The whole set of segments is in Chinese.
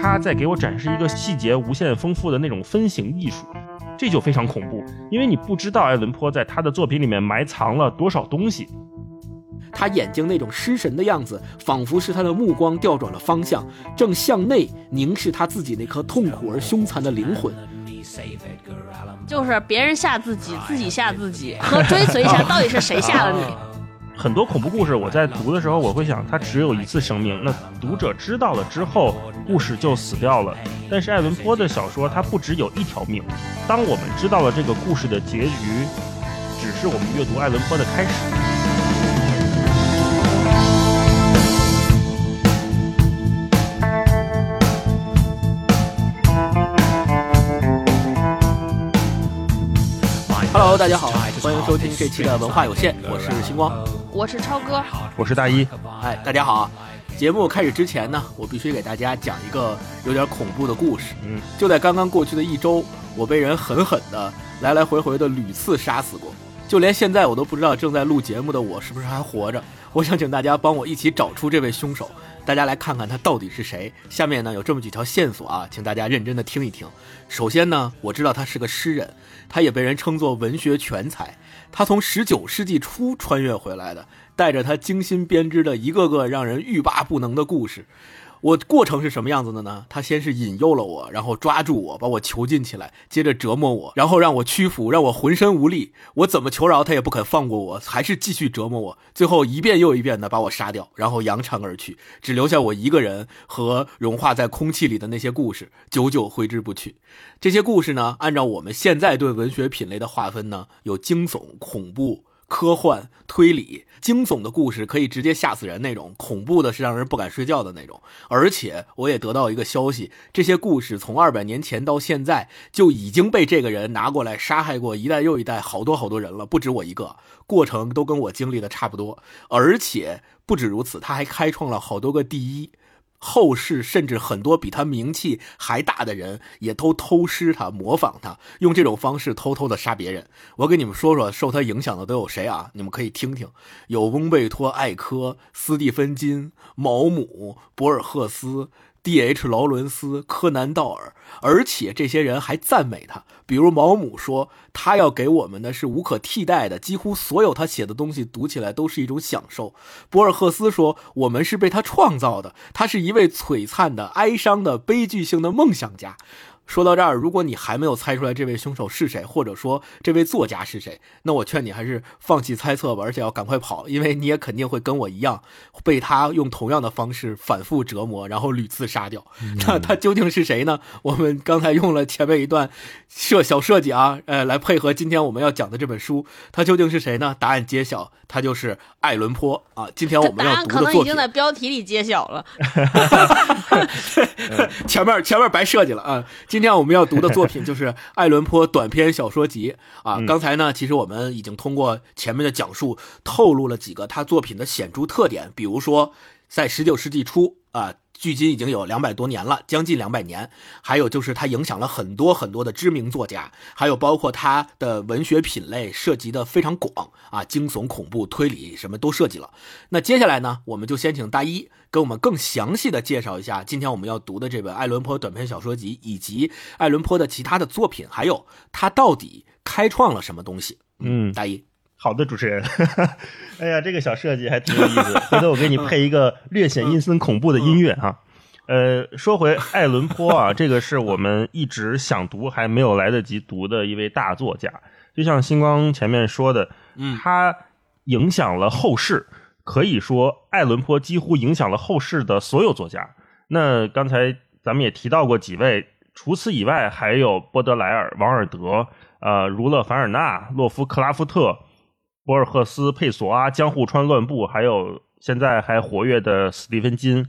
他在给我展示一个细节无限丰富的那种分形艺术，这就非常恐怖，因为你不知道艾伦坡在他的作品里面埋藏了多少东西。他眼睛那种失神的样子，仿佛是他的目光调转了方向，正向内凝视他自己那颗痛苦而凶残的灵魂。就是别人吓自己，自己吓自己，和追随一下到底是谁吓了你？很多恐怖故事，我在读的时候，我会想，它只有一次生命，那读者知道了之后，故事就死掉了。但是爱伦坡的小说，它不只有一条命。当我们知道了这个故事的结局，只是我们阅读爱伦坡的开始。Hello，大家好，欢迎收听这期的文化有限，我是星光，我是超哥，我是大一。哎，大家好！节目开始之前呢，我必须给大家讲一个有点恐怖的故事。嗯，就在刚刚过去的一周，我被人狠狠的来来回回的屡次杀死过，就连现在我都不知道正在录节目的我是不是还活着。我想请大家帮我一起找出这位凶手。大家来看看他到底是谁。下面呢有这么几条线索啊，请大家认真的听一听。首先呢，我知道他是个诗人，他也被人称作文学全才。他从十九世纪初穿越回来的，带着他精心编织的一个个让人欲罢不能的故事。我过程是什么样子的呢？他先是引诱了我，然后抓住我，把我囚禁起来，接着折磨我，然后让我屈服，让我浑身无力。我怎么求饶，他也不肯放过我，还是继续折磨我。最后一遍又一遍的把我杀掉，然后扬长而去，只留下我一个人和融化在空气里的那些故事，久久挥之不去。这些故事呢，按照我们现在对文学品类的划分呢，有惊悚、恐怖。科幻、推理、惊悚的故事可以直接吓死人那种，恐怖的是让人不敢睡觉的那种。而且我也得到一个消息，这些故事从二百年前到现在就已经被这个人拿过来杀害过一代又一代，好多好多人了，不止我一个，过程都跟我经历的差不多。而且不止如此，他还开创了好多个第一。后世甚至很多比他名气还大的人，也都偷师他、模仿他，用这种方式偷偷的杀别人。我给你们说说受他影响的都有谁啊？你们可以听听，有翁贝托·艾科、斯蒂芬金、毛姆、博尔赫斯。D.H. 劳伦斯、柯南道尔，而且这些人还赞美他。比如毛姆说，他要给我们的是无可替代的，几乎所有他写的东西读起来都是一种享受。博尔赫斯说，我们是被他创造的，他是一位璀璨的、哀伤的、悲剧性的梦想家。说到这儿，如果你还没有猜出来这位凶手是谁，或者说这位作家是谁，那我劝你还是放弃猜测吧，而且要赶快跑，因为你也肯定会跟我一样，被他用同样的方式反复折磨，然后屡次杀掉。那他究竟是谁呢？我们刚才用了前面一段设小设计啊，呃，来配合今天我们要讲的这本书，他究竟是谁呢？答案揭晓，他就是爱伦坡啊。今天我们要读的作品，可能已经在标题里揭晓了，前面前面白设计了啊。今今天我们要读的作品就是爱伦坡短篇小说集啊。刚才呢，其实我们已经通过前面的讲述透露了几个他作品的显著特点，比如说在十九世纪初啊。距今已经有两百多年了，将近两百年。还有就是他影响了很多很多的知名作家，还有包括他的文学品类涉及的非常广啊，惊悚、恐怖、推理什么都涉及了。那接下来呢，我们就先请大一给我们更详细的介绍一下今天我们要读的这本爱伦坡短篇小说集，以及爱伦坡的其他的作品，还有他到底开创了什么东西。嗯，大一。好的，主持人。哎呀，这个小设计还挺有意思。回头我给你配一个略显阴森恐怖的音乐哈。呃，说回爱伦坡啊，这个是我们一直想读还没有来得及读的一位大作家。就像星光前面说的，嗯，他影响了后世，可以说爱伦坡几乎影响了后世的所有作家。那刚才咱们也提到过几位，除此以外还有波德莱尔、王尔德、呃，儒勒·凡尔纳、洛夫·克拉夫特。博尔赫斯、佩索阿、江户川乱步，还有现在还活跃的斯蒂芬金，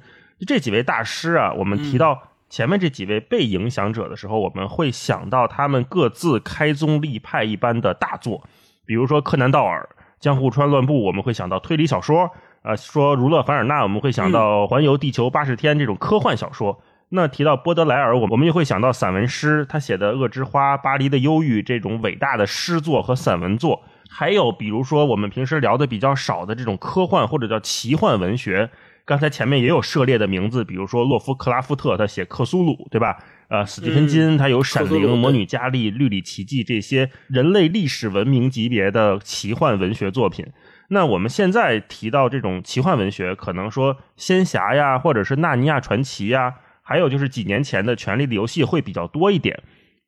这几位大师啊，我们提到前面这几位被影响者的时候，我们会想到他们各自开宗立派一般的大作，比如说柯南道尔、江户川乱步，我们会想到推理小说；呃，说儒勒·凡尔纳，我们会想到环游地球八十天这种科幻小说。那提到波德莱尔，我我们又会想到散文诗，他写的《恶之花》《巴黎的忧郁》这种伟大的诗作和散文作。还有，比如说我们平时聊的比较少的这种科幻或者叫奇幻文学，刚才前面也有涉猎的名字，比如说洛夫克拉夫特，他写克苏鲁，对吧？呃，史蒂芬金他有《闪灵》《魔女佳丽》《绿里奇迹》这些人类历史文明级别的奇幻文学作品。那我们现在提到这种奇幻文学，可能说仙侠呀，或者是纳尼亚传奇呀，还有就是几年前的《权力的游戏》会比较多一点。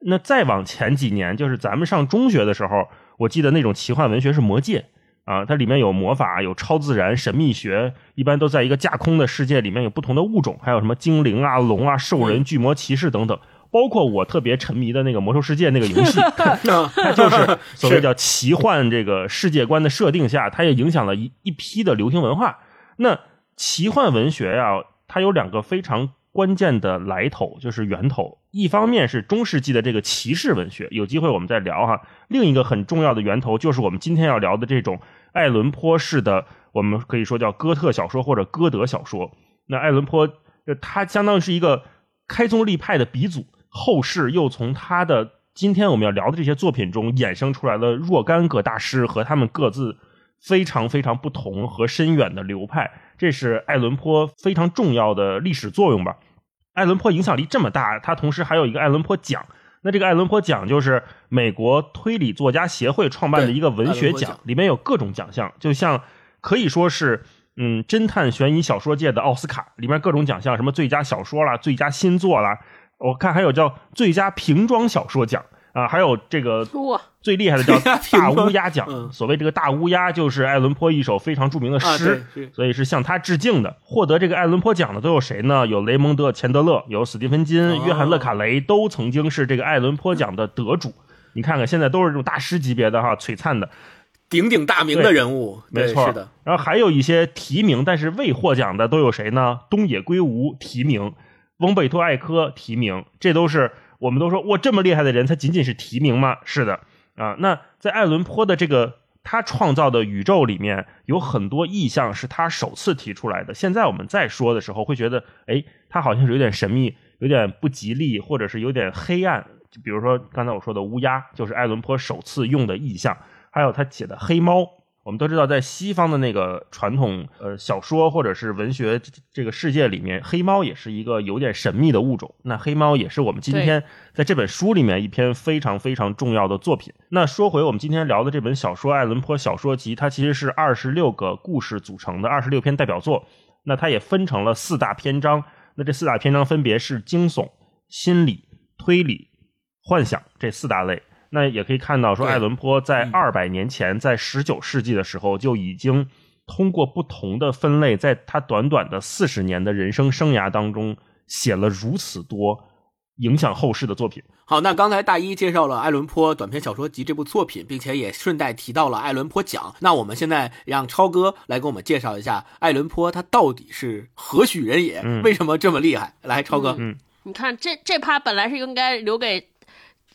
那再往前几年，就是咱们上中学的时候，我记得那种奇幻文学是《魔戒》。啊，它里面有魔法，有超自然、神秘学，一般都在一个架空的世界里面，有不同的物种，还有什么精灵啊、龙啊、兽人、巨魔、骑士等等。包括我特别沉迷的那个《魔兽世界》那个游戏，它就是 所谓叫奇幻这个世界观的设定下，它也影响了一一批的流行文化。那奇幻文学呀，它有两个非常。关键的来头就是源头，一方面是中世纪的这个骑士文学，有机会我们再聊哈。另一个很重要的源头就是我们今天要聊的这种爱伦坡式的，我们可以说叫哥特小说或者歌德小说。那爱伦坡，他相当于是一个开宗立派的鼻祖，后世又从他的今天我们要聊的这些作品中衍生出来了若干个大师和他们各自非常非常不同和深远的流派。这是爱伦坡非常重要的历史作用吧？爱伦坡影响力这么大，他同时还有一个爱伦坡奖。那这个爱伦坡奖就是美国推理作家协会创办的一个文学奖，里面有各种奖项，就像可以说是嗯侦探悬疑小说界的奥斯卡，里面各种奖项，什么最佳小说啦、最佳新作啦，我看还有叫最佳瓶装小说奖。啊，还有这个最厉害的叫 大乌鸦奖。所谓这个大乌鸦，就是爱伦坡一首非常著名的诗，所以是向他致敬的。获得这个爱伦坡奖的都有谁呢？有雷蒙德·钱德勒，有史蒂芬金、约翰·勒卡雷，都曾经是这个爱伦坡奖的得主。你看看，现在都是这种大师级别的哈，璀璨的、鼎鼎大名的人物，没错。是的。然后还有一些提名但是未获奖的都有谁呢？东野圭吾提名，翁贝托·艾科提名，这都是。我们都说哇，这么厉害的人，他仅仅是提名吗？是的，啊，那在爱伦坡的这个他创造的宇宙里面，有很多意象是他首次提出来的。现在我们再说的时候，会觉得，哎，他好像是有点神秘，有点不吉利，或者是有点黑暗。就比如说刚才我说的乌鸦，就是爱伦坡首次用的意象，还有他写的黑猫。我们都知道，在西方的那个传统呃小说或者是文学这个世界里面，黑猫也是一个有点神秘的物种。那黑猫也是我们今天在这本书里面一篇非常非常重要的作品。那说回我们今天聊的这本小说《爱伦坡小说集》，它其实是二十六个故事组成的二十六篇代表作。那它也分成了四大篇章。那这四大篇章分别是惊悚、心理、推理、幻想这四大类。那也可以看到，说爱伦坡在二百年前，在十九世纪的时候，就已经通过不同的分类，在他短短的四十年的人生生涯当中，写了如此多影响后世的作品。好，那刚才大一介绍了《爱伦坡短篇小说集》这部作品，并且也顺带提到了爱伦坡奖。那我们现在让超哥来给我们介绍一下爱伦坡他到底是何许人也？为什么这么厉害？来，超哥，嗯，你看这这趴本来是应该留给。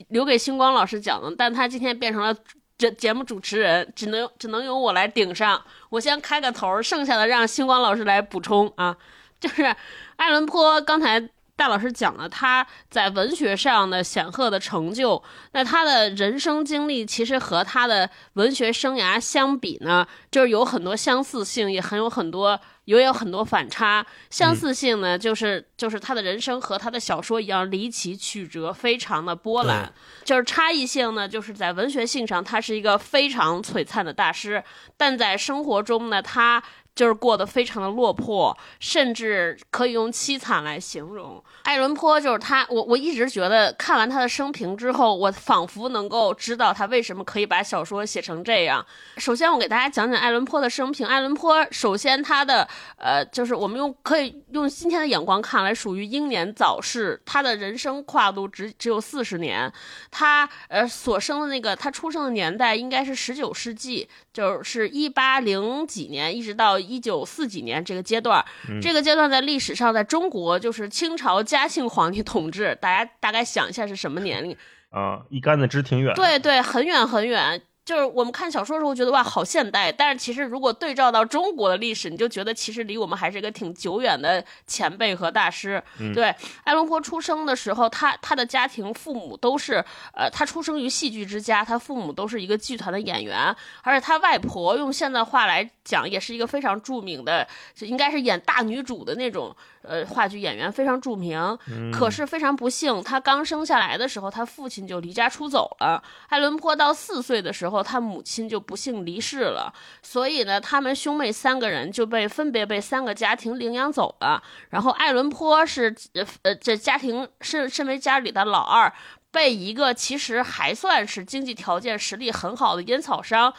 留给星光老师讲的，但他今天变成了这节目主持人，只能只能由我来顶上。我先开个头，剩下的让星光老师来补充啊。就是爱伦坡刚才戴老师讲了他在文学上的显赫的成就，那他的人生经历其实和他的文学生涯相比呢，就是有很多相似性，也很有很多。也有很多反差，相似性呢，就是就是他的人生和他的小说一样离奇曲折，非常的波澜。就是差异性呢，就是在文学性上，他是一个非常璀璨的大师，但在生活中呢，他。就是过得非常的落魄，甚至可以用凄惨来形容。爱伦坡就是他，我我一直觉得看完他的生平之后，我仿佛能够知道他为什么可以把小说写成这样。首先，我给大家讲讲爱伦坡的生平。爱伦坡首先他的呃，就是我们用可以用今天的眼光看来，属于英年早逝。他的人生跨度只只有四十年，他呃所生的那个他出生的年代应该是十九世纪，就是一八零几年，一直到。一九四几年这个阶段，这个阶段在历史上，在中国就是清朝嘉庆皇帝统治。大家大概想一下是什么年龄？啊，一竿子支挺远。对对，很远很远。就是我们看小说的时候觉得哇好现代，但是其实如果对照到中国的历史，你就觉得其实离我们还是一个挺久远的前辈和大师。对，爱伦坡出生的时候，他他的家庭父母都是呃，他出生于戏剧之家，他父母都是一个剧团的演员，而且他外婆用现在话来讲也是一个非常著名的，应该是演大女主的那种。呃，话剧演员非常著名，可是非常不幸，他刚生下来的时候，他父亲就离家出走了。爱伦坡到四岁的时候，他母亲就不幸离世了，所以呢，他们兄妹三个人就被分别被三个家庭领养走了。然后爱伦坡是呃，这家庭身身为家里的老二，被一个其实还算是经济条件实力很好的烟草商。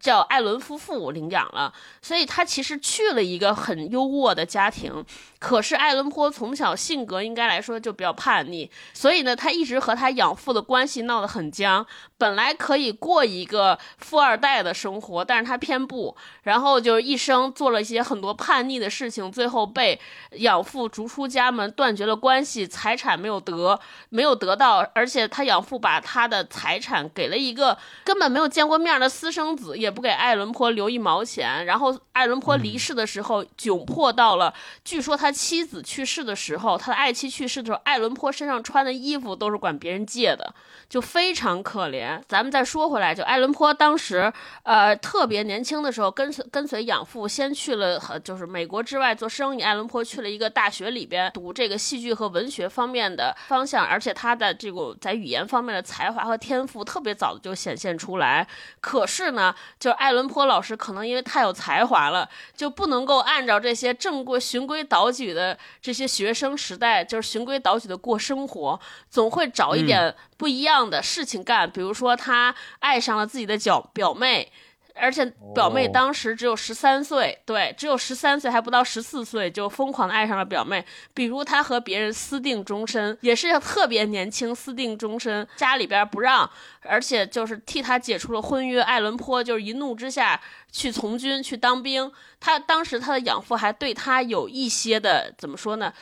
叫艾伦夫妇领养了，所以他其实去了一个很优渥的家庭。可是艾伦坡从小性格应该来说就比较叛逆，所以呢，他一直和他养父的关系闹得很僵。本来可以过一个富二代的生活，但是他偏不，然后就一生做了一些很多叛逆的事情，最后被养父逐出家门，断绝了关系，财产没有得，没有得到，而且他养父把他的财产给了一个根本没有见过面的私生子。也不给艾伦坡留一毛钱，然后艾伦坡离世的时候窘迫到了，据说他妻子去世的时候，他的爱妻去世的时候，艾伦坡身上穿的衣服都是管别人借的，就非常可怜。咱们再说回来，就艾伦坡当时呃特别年轻的时候，跟随跟随养父先去了就是美国之外做生意，艾伦坡去了一个大学里边读这个戏剧和文学方面的方向，而且他的这个在语言方面的才华和天赋特别早的就显现出来。可是呢。就艾伦坡老师可能因为太有才华了，就不能够按照这些正规循规蹈矩的这些学生时代，就是循规蹈矩的过生活，总会找一点不一样的事情干。比如说，他爱上了自己的表表妹。而且表妹当时只有十三岁，对，只有十三岁，还不到十四岁，就疯狂的爱上了表妹。比如她和别人私定终身，也是要特别年轻私定终身，家里边不让，而且就是替她解除了婚约。艾伦坡就是一怒之下去从军去当兵，他当时他的养父还对他有一些的怎么说呢？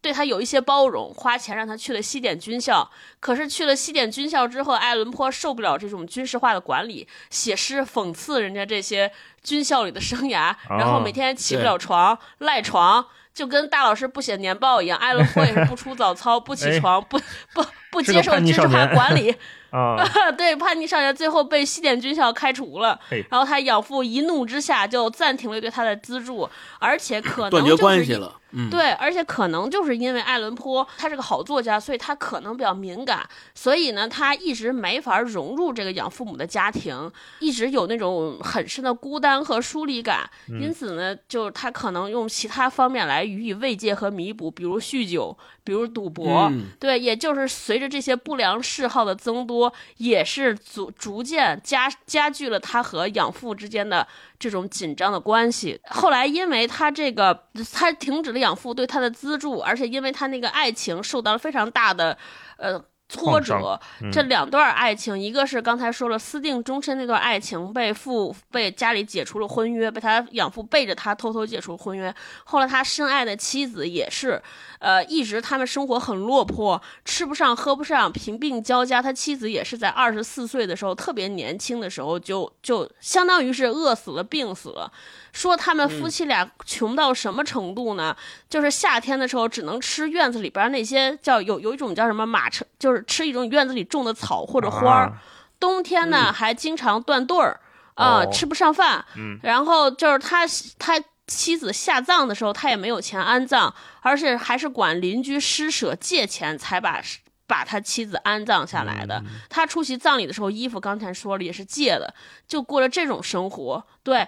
对他有一些包容，花钱让他去了西点军校。可是去了西点军校之后，艾伦坡受不了这种军事化的管理，写诗讽刺人家这些军校里的生涯，然后每天起不了床，赖床，就跟大老师不写年报一样。艾伦坡也是不出早操，不起床，不不不接受军事化管理。啊，对，叛逆少年最后被西点军校开除了，然后他养父一怒之下就暂停了对他的资助，而且可能断绝关系了。嗯，对，而且可能就是因为艾伦坡他是个好作家，所以他可能比较敏感，所以呢，他一直没法融入这个养父母的家庭，一直有那种很深的孤单和疏离感，因此呢，就他可能用其他方面来予以慰藉和弥补，比如酗酒，比如赌博，对，也就是随着这些不良嗜好的增多。也是逐逐渐加加剧了他和养父之间的这种紧张的关系。后来，因为他这个他停止了养父对他的资助，而且因为他那个爱情受到了非常大的呃。挫折，这两段爱情，一个是刚才说了私定终身那段爱情，被父被家里解除了婚约，被他养父背着他偷偷解除婚约。后来他深爱的妻子也是，呃，一直他们生活很落魄，吃不上喝不上，贫病交加。他妻子也是在二十四岁的时候，特别年轻的时候就就相当于是饿死了，病死了。说他们夫妻俩穷到什么程度呢？就是夏天的时候只能吃院子里边那些叫有有一种叫什么马车，就是吃一种院子里种的草或者花儿。冬天呢还经常断顿儿啊，吃不上饭。然后就是他他妻子下葬的时候，他也没有钱安葬，而且还是管邻居施舍借钱才把把他妻子安葬下来的。他出席葬礼的时候，衣服刚才说了也是借的，就过了这种生活。对。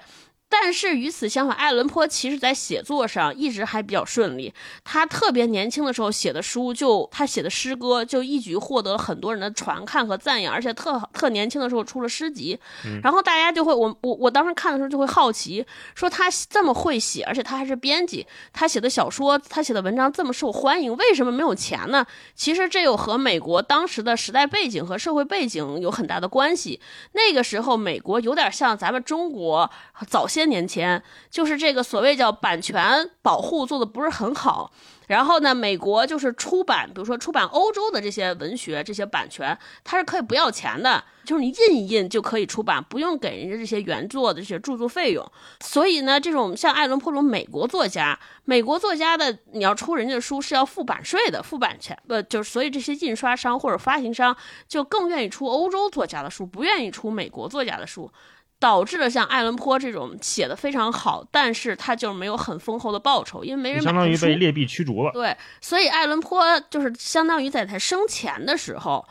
但是与此相反，爱伦坡其实在写作上一直还比较顺利。他特别年轻的时候写的书，就他写的诗歌，就一举获得了很多人的传看和赞扬，而且特特年轻的时候出了诗集。然后大家就会，我我我当时看的时候就会好奇，说他这么会写，而且他还是编辑，他写的小说，他写的文章这么受欢迎，为什么没有钱呢？其实这有和美国当时的时代背景和社会背景有很大的关系。那个时候，美国有点像咱们中国早些。些年前，就是这个所谓叫版权保护做的不是很好，然后呢，美国就是出版，比如说出版欧洲的这些文学这些版权，它是可以不要钱的，就是你印一印就可以出版，不用给人家这些原作的这些著作费用。所以呢，这种像爱伦坡这种美国作家，美国作家的你要出人家的书是要付版税的，付版权，不就是所以这些印刷商或者发行商就更愿意出欧洲作家的书，不愿意出美国作家的书。导致了像爱伦坡这种写的非常好，但是他就是没有很丰厚的报酬，因为没人买相当于书被劣币驱逐了。对，所以爱伦坡就是相当于在他生前的时候，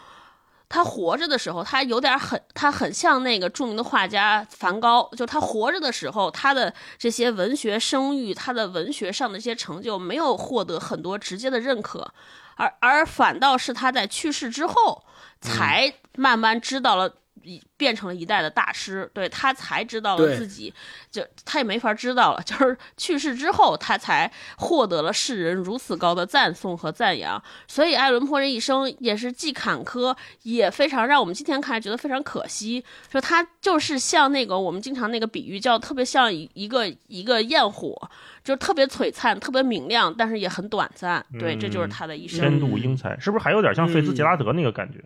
他活着的时候，他有点很，他很像那个著名的画家梵高，就他活着的时候，他的这些文学声誉，他的文学上的一些成就，没有获得很多直接的认可，而而反倒是他在去世之后，才慢慢知道了。一变成了一代的大师，对他才知道了自己，就他也没法知道了，就是去世之后，他才获得了世人如此高的赞颂和赞扬。所以爱伦坡这一生也是既坎坷，也非常让我们今天看来觉得非常可惜。说他就是像那个我们经常那个比喻，叫特别像一一个一个焰火，就是特别璀璨、特别明亮，但是也很短暂。对，这就是他的一生。天妒英才，是不是还有点像费兹杰拉德那个感觉？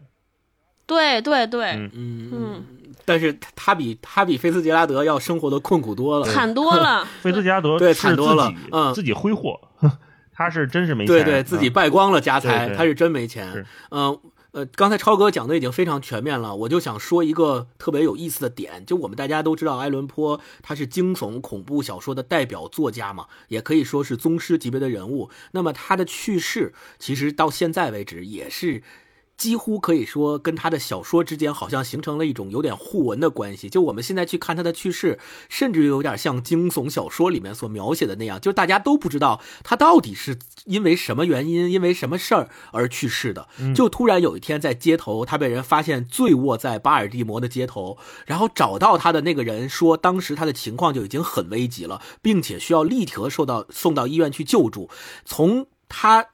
对对对，嗯嗯嗯，但是他他比他比菲茨杰拉德要生活的困苦多了。惨多了。菲茨杰拉德对惨多了嗯自己挥霍，他是真是没钱，对对，自己嗯败光了家财，他是真没钱。嗯呃，刚才超哥讲的已经非常全面了，我就想说一个特别有意思的点，就我们大家都知道，埃伦坡他是惊悚恐怖小说的代表作家嘛，也可以说是宗师级别的人物。那么他的去世，其实到现在为止也是。几乎可以说跟他的小说之间好像形成了一种有点互文的关系。就我们现在去看他的去世，甚至有点像惊悚小说里面所描写的那样，就大家都不知道他到底是因为什么原因、因为什么事儿而去世的。就突然有一天在街头，他被人发现醉卧在巴尔的摩的街头，然后找到他的那个人说，当时他的情况就已经很危急了，并且需要立刻受到送到医院去救助。从他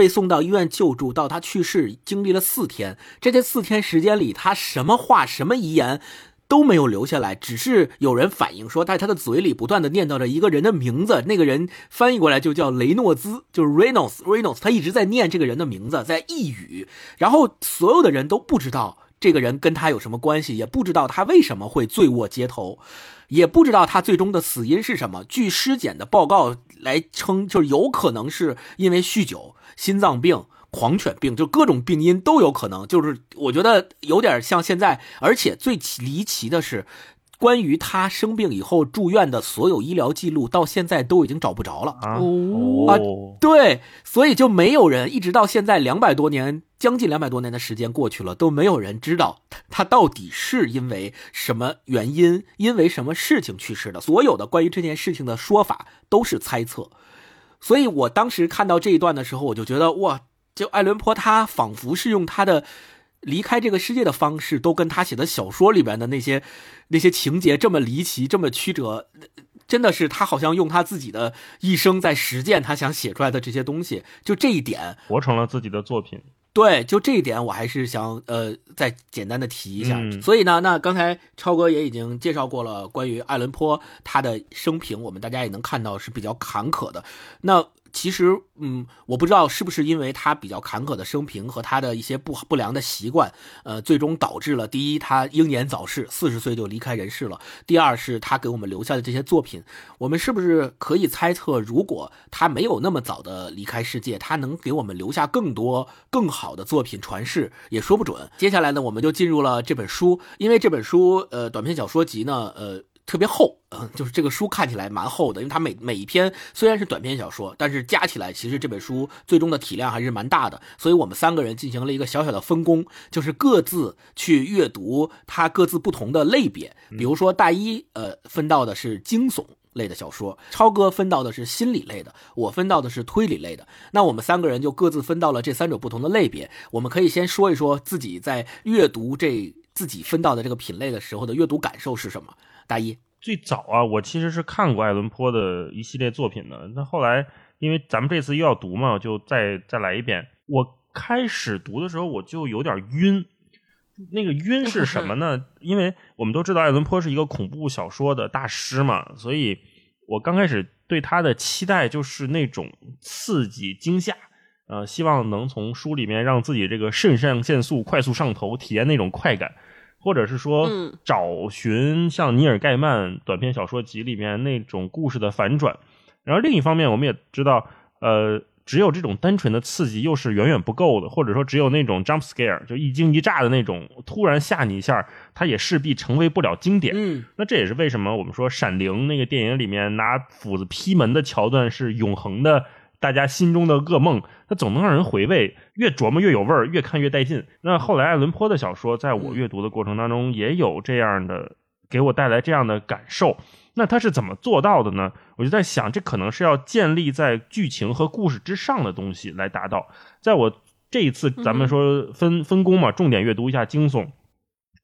被送到医院救助到他去世，经历了四天。这这四天时间里，他什么话、什么遗言都没有留下来，只是有人反映说，在他的嘴里不断的念叨着一个人的名字，那个人翻译过来就叫雷诺兹，就是 Reynolds Reynolds，他一直在念这个人的名字，在呓语，然后所有的人都不知道这个人跟他有什么关系，也不知道他为什么会醉卧街头。也不知道他最终的死因是什么。据尸检的报告来称，就是有可能是因为酗酒、心脏病、狂犬病，就各种病因都有可能。就是我觉得有点像现在，而且最离奇的是，关于他生病以后住院的所有医疗记录，到现在都已经找不着了。啊哦哦，对，所以就没有人一直到现在两百多年，将近两百多年的时间过去了，都没有人知道他他到底是因为什么原因，因为什么事情去世的。所有的关于这件事情的说法都是猜测。所以我当时看到这一段的时候，我就觉得哇，就爱伦坡他仿佛是用他的离开这个世界的方式，都跟他写的小说里边的那些那些情节这么离奇，这么曲折。真的是他好像用他自己的一生在实践他想写出来的这些东西，就这一点，活成了自己的作品。对，就这一点我还是想呃再简单的提一下。嗯所以呢，那刚才超哥也已经介绍过了关于爱伦坡他的生平，我们大家也能看到是比较坎坷的。那其实，嗯，我不知道是不是因为他比较坎坷的生平和他的一些不不良的习惯，呃，最终导致了第一，他英年早逝，四十岁就离开人世了；第二是他给我们留下的这些作品，我们是不是可以猜测，如果他没有那么早的离开世界，他能给我们留下更多更好的作品传世，也说不准。接下来呢，我们就进入了这本书，因为这本书，呃，短篇小说集呢，呃。特别厚，嗯，就是这个书看起来蛮厚的，因为它每每一篇虽然是短篇小说，但是加起来其实这本书最终的体量还是蛮大的。所以我们三个人进行了一个小小的分工，就是各自去阅读它各自不同的类别。比如说大一，呃，分到的是惊悚。类的小说，超哥分到的是心理类的，我分到的是推理类的。那我们三个人就各自分到了这三种不同的类别。我们可以先说一说自己在阅读这自己分到的这个品类的时候的阅读感受是什么。大一，最早啊，我其实是看过爱伦坡的一系列作品的。那后来，因为咱们这次又要读嘛，就再再来一遍。我开始读的时候，我就有点晕。那个晕是什么呢？因为我们都知道爱伦坡是一个恐怖小说的大师嘛，所以我刚开始对他的期待就是那种刺激惊吓，呃，希望能从书里面让自己这个肾上腺素快速上头，体验那种快感，或者是说嗯找寻像尼尔盖曼短篇小说集里面那种故事的反转。然后另一方面，我们也知道，呃，只有这种单纯的刺激又是远远不够的，或者说只有那种 jump scare 就一惊一乍的那种突然吓你一下，它也势必成为不了经典。嗯，那这也是为什么我们说《闪灵》那个电影里面拿斧子劈门的桥段是永恒的，大家心中的噩梦，它总能让人回味，越琢磨越有味儿，越看越带劲。那后来爱伦坡的小说，在我阅读的过程当中，也有这样的给我带来这样的感受。那他是怎么做到的呢？我就在想，这可能是要建立在剧情和故事之上的东西来达到。在我这一次咱们说分分工嘛，重点阅读一下惊悚。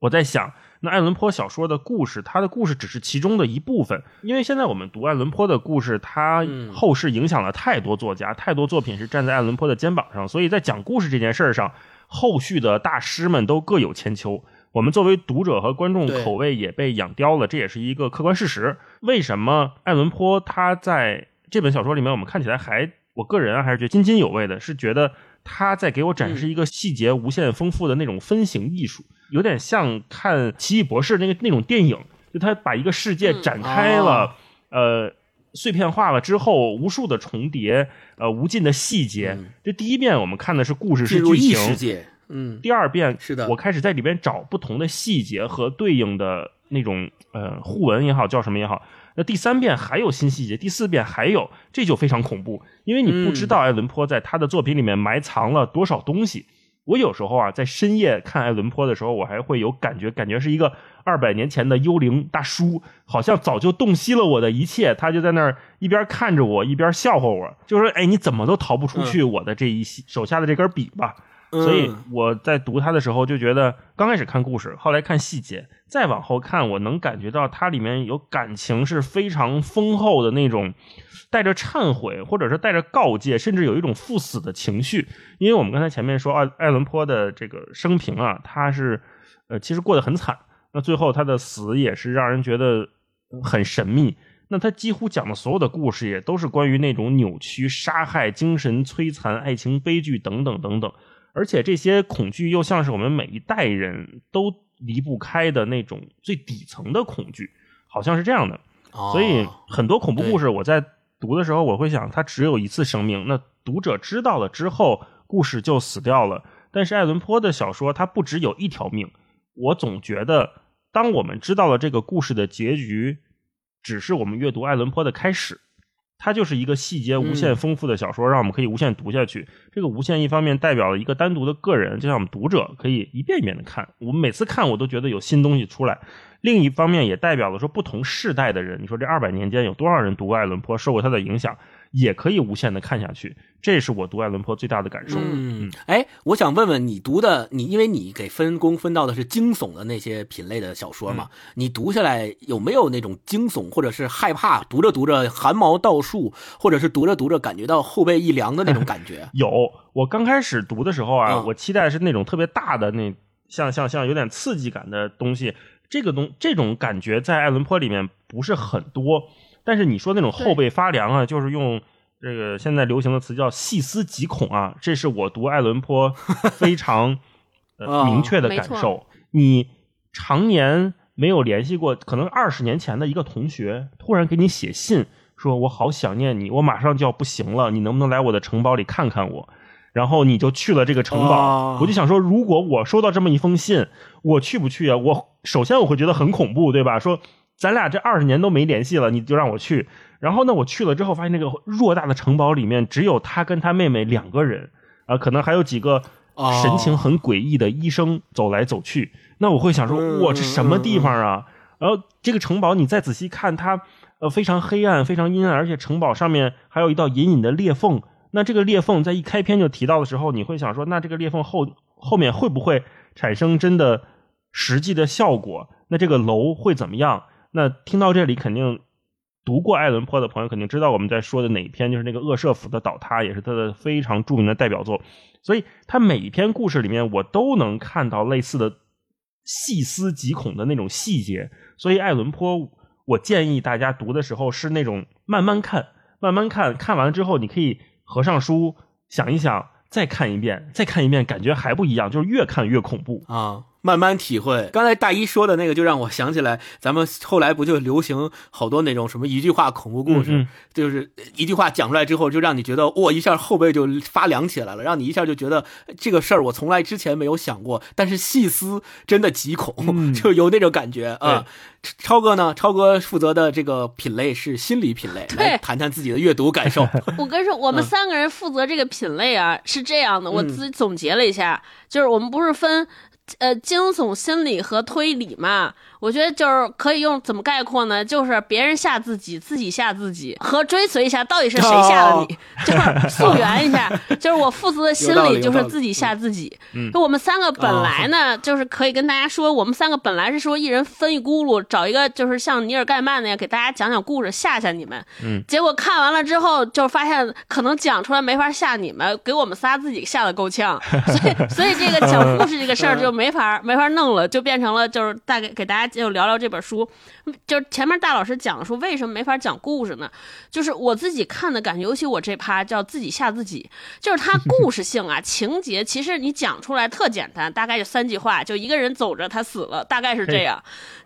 我在想，那爱伦坡小说的故事，他的故事只是其中的一部分，因为现在我们读爱伦坡的故事，他嗯后世影响了太多作家，太多作品是站在爱伦坡的肩膀上，所以在讲故事这件事儿上，后续的大师们都各有千秋。我们作为读者和观众口味也被养刁了，这也是一个客观事实。为什么爱伦坡他在这本小说里面，我们看起来还，我个人啊还是觉得津津有味的，是觉得他在给我展示一个细节无限丰富的那种分形艺术，有点像看《奇异博士》那个那种电影，就他把一个世界嗯展开了，哦呃。碎片化了之后，无数的重叠，呃，无尽的细节。嗯这第一遍我们看的是故事，是剧情，世界，嗯，第二遍是的我开始在里边找不同的细节和对应的那种呃互文也好，叫什么也好。那第三遍还有新细节，第四遍还有，这就非常恐怖，因为你不知道爱伦坡在他的作品里面埋藏了多少东西。我有时候啊，在深夜看爱伦坡的时候，我还会有感觉，感觉是一个二百年前的幽灵大叔，好像早就洞悉了我的一切，他就在那儿一边看着我，一边笑话我，就说：“哎，你怎么都逃不出去我的这一系手下的这根笔吧。”所以嗯。我在读他的时候就觉得，刚开始看故事，后来看细节，再往后看，我能感觉到它里面有感情是非常丰厚的那种，带着忏悔或者是带着告诫，甚至有一种赴死的情绪。因为我们刚才前面说爱爱伦坡的这个生平啊，他是呃其实过得很惨，那最后他的死也是让人觉得很神秘。那他几乎讲的所有的故事也都是关于那种扭曲、杀害、精神摧残、爱情悲剧等等等等。而且这些恐惧又像是我们每一代人都离不开的那种最底层的恐惧，好像是这样的。所以哦很多恐怖故事，我在读的时候，我会想，它只有一次生命，那读者知道了之后，故事就死掉了。但是爱伦坡的小说，它不只有一条命。我总觉得，当我们知道了这个故事的结局，只是我们阅读爱伦坡的开始。它就是一个细节无限丰富的小说，让我们可以无限读下去。这个无限一方面代表了一个单独的个人，就像我们读者可以一遍一遍的看，我们每次看我都觉得有新东西出来。另一方面也代表了说不同世代的人，你说这二百年间有多少人读过爱伦坡，受过他的影响，也可以无限的看下去。这是我读爱伦坡最大的感受。嗯，哎，我想问问你读的，你因为你给分工分到的是惊悚的那些品类的小说嘛，你读下来有没有那种惊悚或者是害怕，读着读着汗毛倒竖，或者是读着读着感觉到后背一凉的那种感觉？有，我刚开始读的时候啊，嗯我期待是那种特别大的那像像像有点刺激感的东西。这个东这种感觉在爱伦坡里面不是很多，但是你说那种后背发凉啊，就是用这个现在流行的词叫细思极恐啊，这是我读爱伦坡 非常呃啊明确的感受。你常年没有联系过，可能二十年前的一个同学突然给你写信，说我好想念你，我马上就要不行了，你能不能来我的城堡里看看我？然后你就去了这个城堡，哦我就想说，如果我收到这么一封信，我去不去啊？我首先我会觉得很恐怖，对吧？说咱俩这二十年都没联系了，你就让我去。然后呢，我去了之后，发现那个偌大的城堡里面只有他跟他妹妹两个人，啊、可能还有几个哦神情很诡异的医生走来走去。那我会想说，嗯哇，这什么地方啊？然后这个城堡你再仔细看，它呃非常黑暗，非常阴暗，而且城堡上面还有一道隐隐的裂缝。那这个裂缝在一开篇就提到的时候，你会想说，那这个裂缝后后面会不会产生真的实际的效果？那这个楼会怎么样？那听到这里，肯定读过爱伦坡的朋友肯定知道我们在说的哪一篇，就是那个恶舍府的倒塌，也是他的非常著名的代表作。所以，他每一篇故事里面，我都能看到类似的细思极恐的那种细节。所以，爱伦坡，我建议大家读的时候是那种慢慢看，慢慢看，看完之后你可以合上书想一想，再看一遍，再看一遍，感觉还不一样，就是越看越恐怖。啊，慢慢体会。刚才大一说的那个，就让我想起来，咱们后来不就流行好多那种什么一句话恐怖故事，嗯嗯就是一句话讲出来之后，就让你觉得哇，一下后背就发凉起来了，让你一下就觉得这个事儿我从来之前没有想过，但是细思真的极恐，嗯 就有那种感觉啊。超哥呢？超哥负责的这个品类是心理品类，谈谈自己的阅读感受。我跟你说，我们嗯三个人负责这个品类啊，是这样的，我嗯自己总结了一下，就是我们不是分。呃，惊悚心理和推理嘛，我觉得就是可以用怎么概括呢？就是别人吓自己，自己吓自己，和追随一下到底是谁吓了你，就是溯源一下。就是我父子的心理理就是自己吓自己。嗯就我们三个本来呢，就是可以跟大家说，我们三个本来是说一人分一轱辘，找一个就是像尼尔盖曼那样给大家讲讲故事，吓吓你们。嗯，结果看完了之后，就发现可能讲出来没法吓你们，给我们仨自己吓得够呛，所以所以这个讲故事这个事儿就没法没法弄了，就变成了就是大概给大家就聊聊这本书。就是前面大老师讲说为什么没法讲故事呢？就是我自己看的感觉，尤其我这趴叫自己吓自己，就是它 故事性啊、情节，其实你讲出来特简单，大概就三句话，就一个人走着他死了，大概是这样，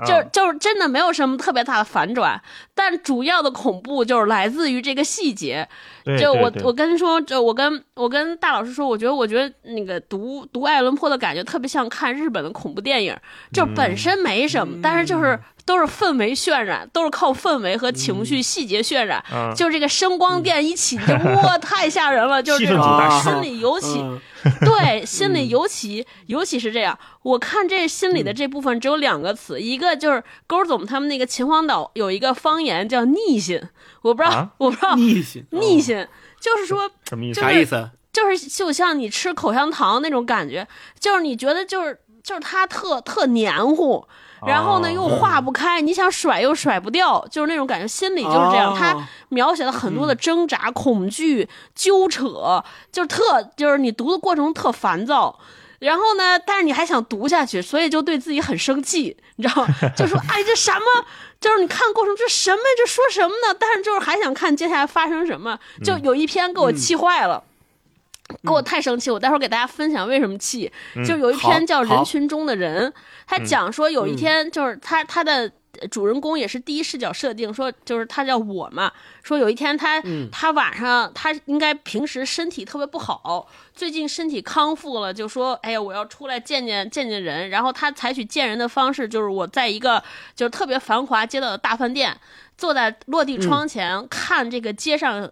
就啊就是真的没有什么特别大的反转，但主要的恐怖就是来自于这个细节。对，就我我跟说，就我跟我跟大老师说，我觉得我觉得那个读读爱伦坡的感觉特别像看日本的恐怖电影，就本身没什么，但是就是都是氛围渲染，都是靠氛围和情绪细节渲染，嗯就这个声光电一起，就哇 太吓人了，就是心里尤其。嗯对，心里尤其尤其是这样。我看这心里的这部分只有两个词，一个就是勾总他们那个秦皇岛有一个方言叫逆心，我不知道，啊我不知道逆心，逆心就是说什么意思就？啥意思？就是就像你吃口香糖那种感觉，就是你觉得就是就是它特特黏糊，然后呢哦又化不开，你想甩又甩不掉，就是那种感觉，心里就是这样。他描写了很多的挣扎、恐惧、纠扯，就是特就是你读的过程中特烦躁。然后呢，但是你还想读下去，所以就对自己很生气，你知道吗？就说哎这什么？就是你看过程这什么？这说什么呢？但是就是还想看接下来发生什么。就有一篇给我气坏了。给我太生气，我待会儿给大家分享为什么气。就有一篇叫《人群中的人》，他讲说有一天就是他他的主人公也是第一视角设定，说就是他叫我嘛，说有一天他他晚上他应该平时身体特别不好，最近身体康复了，就说哎呀我要出来见见见见人，然后他采取见人的方式，就是我在一个就是特别繁华街道的大饭店，坐在落地窗前看这个街上。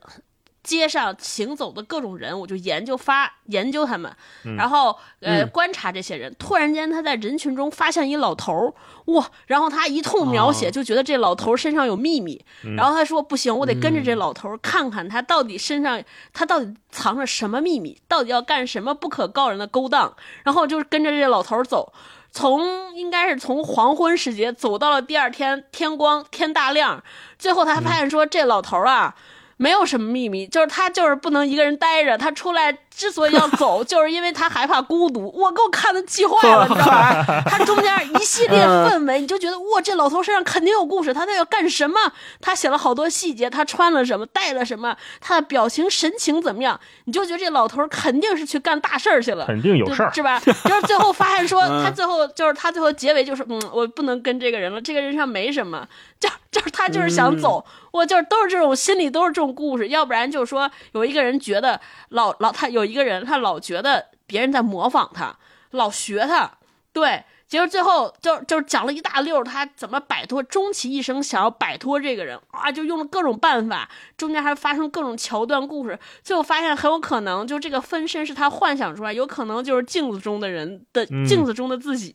街上行走的各种人，我就研究发研究他们，然后呃、嗯观察这些人。突然间，他在人群中发现一老头儿，哇！然后他一通描写，哦就觉得这老头儿身上有秘密。然后他说：“不行，我得跟着这老头儿看看他到底身上他到底藏着什么秘密，到底要干什么不可告人的勾当。”然后就是跟着这老头儿走。从应该是从黄昏时节走到了第二天天光天大亮，最后他发现说这老头儿啊，没有什么秘密，就是他就是不能一个人待着。他出来之所以要走，就是因为他害怕孤独。我给我看的气坏了，你知道吧？他中间一系列氛围，你就觉得哇，这老头身上肯定有故事，他在要干什么？他写了好多细节，他穿了什么，带了什么，他的表情神情怎么样？你就觉得这老头肯定是去干大事儿去了。肯定有事儿是吧？就是最后发现说，嗯他最后就是他最后结尾就是，嗯，我不能跟这个人了，这个人上没什么，就就是他就是想走，我就是都是这种心里都是这种故事，要不然就是说有一个人觉得老老他有一个人他老觉得别人在模仿他，老学他，对。结果最后就就是讲了一大溜，他怎么摆脱，终其一生想要摆脱这个人啊，就用了各种办法，中间还发生各种桥段故事，最后发现很有可能就这个分身是他幻想出来，有可能就是镜子中的人的嗯镜子中的自己。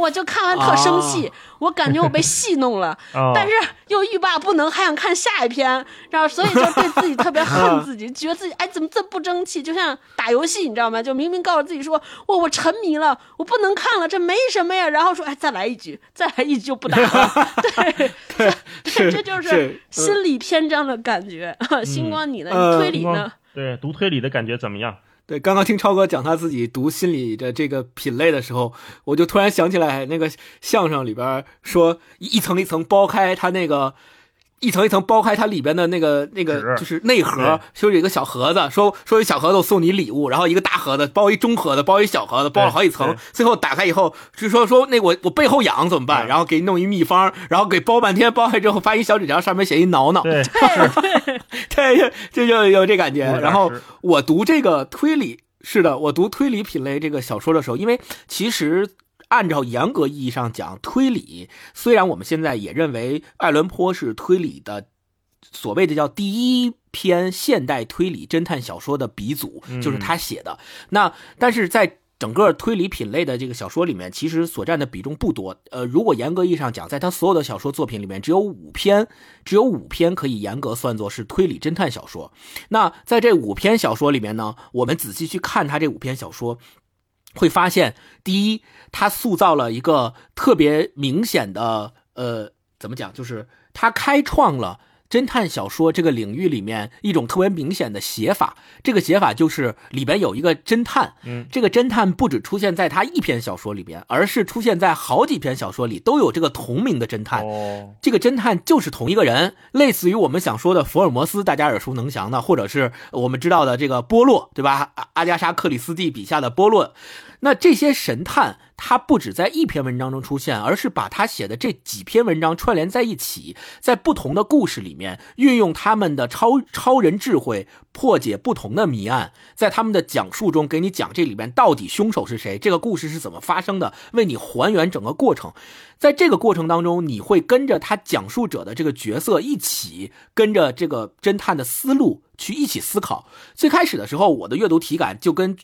我就看完特生气，我感觉我被戏弄了，哦但是又欲罢不能，还想看下一篇，然后所以就对自己特别 恨自己，觉得自己哎怎么这么不争气，就像打游戏你知道吗？就明明告诉自己说，我我沉迷了，我不能看了，这没什么呀，然后说哎再来一局，再来一局就不打了，对，对，是这就是心理篇章的感觉。星光你呢？呃你推理呢？对，读推理的感觉怎么样？对，刚刚听超哥讲他自己读心理的这个品类的时候，我就突然想起来那个相声里边说一层一层剥开他那个一层一层剥开它里边的那个那个就是内盒，就是有一个小盒子，说说一小盒子我送你礼物，然后一个大盒子包一中盒子，包一小盒子，包了好几层，最后打开以后就说说那我我背后痒怎么办？嗯然后给你弄一秘方，然后给包半天，包完之后发一小纸条，上面写一挠挠，对，对，这就有这感觉。然后我读这个推理，是的，我读推理品类这个小说的时候，因为其实。按照严格意义上讲，推理虽然我们现在也认为爱伦坡是推理的所谓的叫第一篇现代推理侦探小说的鼻祖，嗯就是他写的。那但是在整个推理品类的这个小说里面，其实所占的比重不多。呃，如果严格意义上讲，在他所有的小说作品里面，只有五篇，只有五篇可以严格算作是推理侦探小说。那在这五篇小说里面呢，我们仔细去看他这五篇小说，会发现，第一，他塑造了一个特别明显的，呃，怎么讲，就是他开创了。侦探小说这个领域里面一种特别明显的写法，这个写法就是里边有一个侦探，嗯，这个侦探不只出现在他一篇小说里边，而是出现在好几篇小说里都有这个同名的侦探。哦，这个侦探就是同一个人，类似于我们想说的福尔摩斯，大家耳熟能详的，或者是我们知道的这个波洛，对吧？阿阿加莎·克里斯蒂笔下的波洛。那这些神探，他不止在一篇文章中出现，而是把他写的这几篇文章串联在一起，在不同的故事里面运用他们的超超人智慧，破解不同的谜案，在他们的讲述中给你讲这里面到底凶手是谁，这个故事是怎么发生的，为你还原整个过程。在这个过程当中，你会跟着他讲述者的这个角色一起，跟着这个侦探的思路去一起思考。最开始的时候，我的阅读体感就跟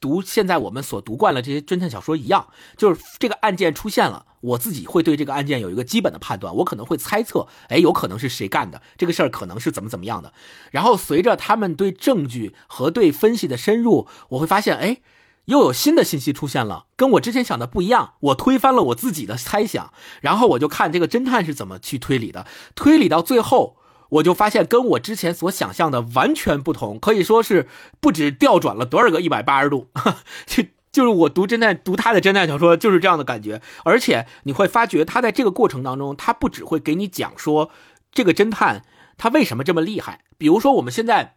读现在我们所读惯了这些侦探小说一样，就是这个案件出现了，我自己会对这个案件有一个基本的判断，我可能会猜测，哎，有可能是谁干的，这个事儿可能是怎么怎么样的。然后随着他们对证据和对分析的深入，我会发现，哎。又有新的信息出现了，跟我之前想的不一样。我推翻了我自己的猜想，然后我就看这个侦探是怎么去推理的。推理到最后，我就发现跟我之前所想象的完全不同，可以说是不止调转了多少个一百八十度。就就是我读侦探读他的侦探小说就是这样的感觉，而且你会发觉他在这个过程当中，他不只会给你讲说这个侦探他为什么这么厉害，比如说我们现在。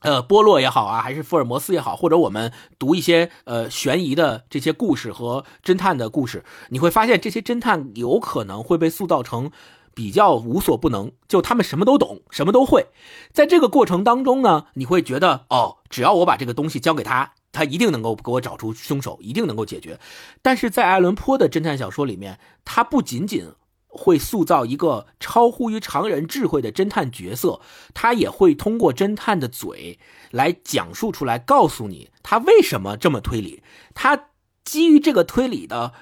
呃，波洛也好啊，还是福尔摩斯也好，或者我们读一些呃悬疑的这些故事和侦探的故事，你会发现这些侦探有可能会被塑造成比较无所不能，就他们什么都懂，什么都会。在这个过程当中呢，你会觉得哦，只要我把这个东西交给他，他一定能够给我找出凶手，一定能够解决。但是在爱伦坡的侦探小说里面，他不仅仅会塑造一个超乎于常人智慧的侦探角色，他也会通过侦探的嘴来讲述出来，告诉你他为什么这么推理，他基于这个推理的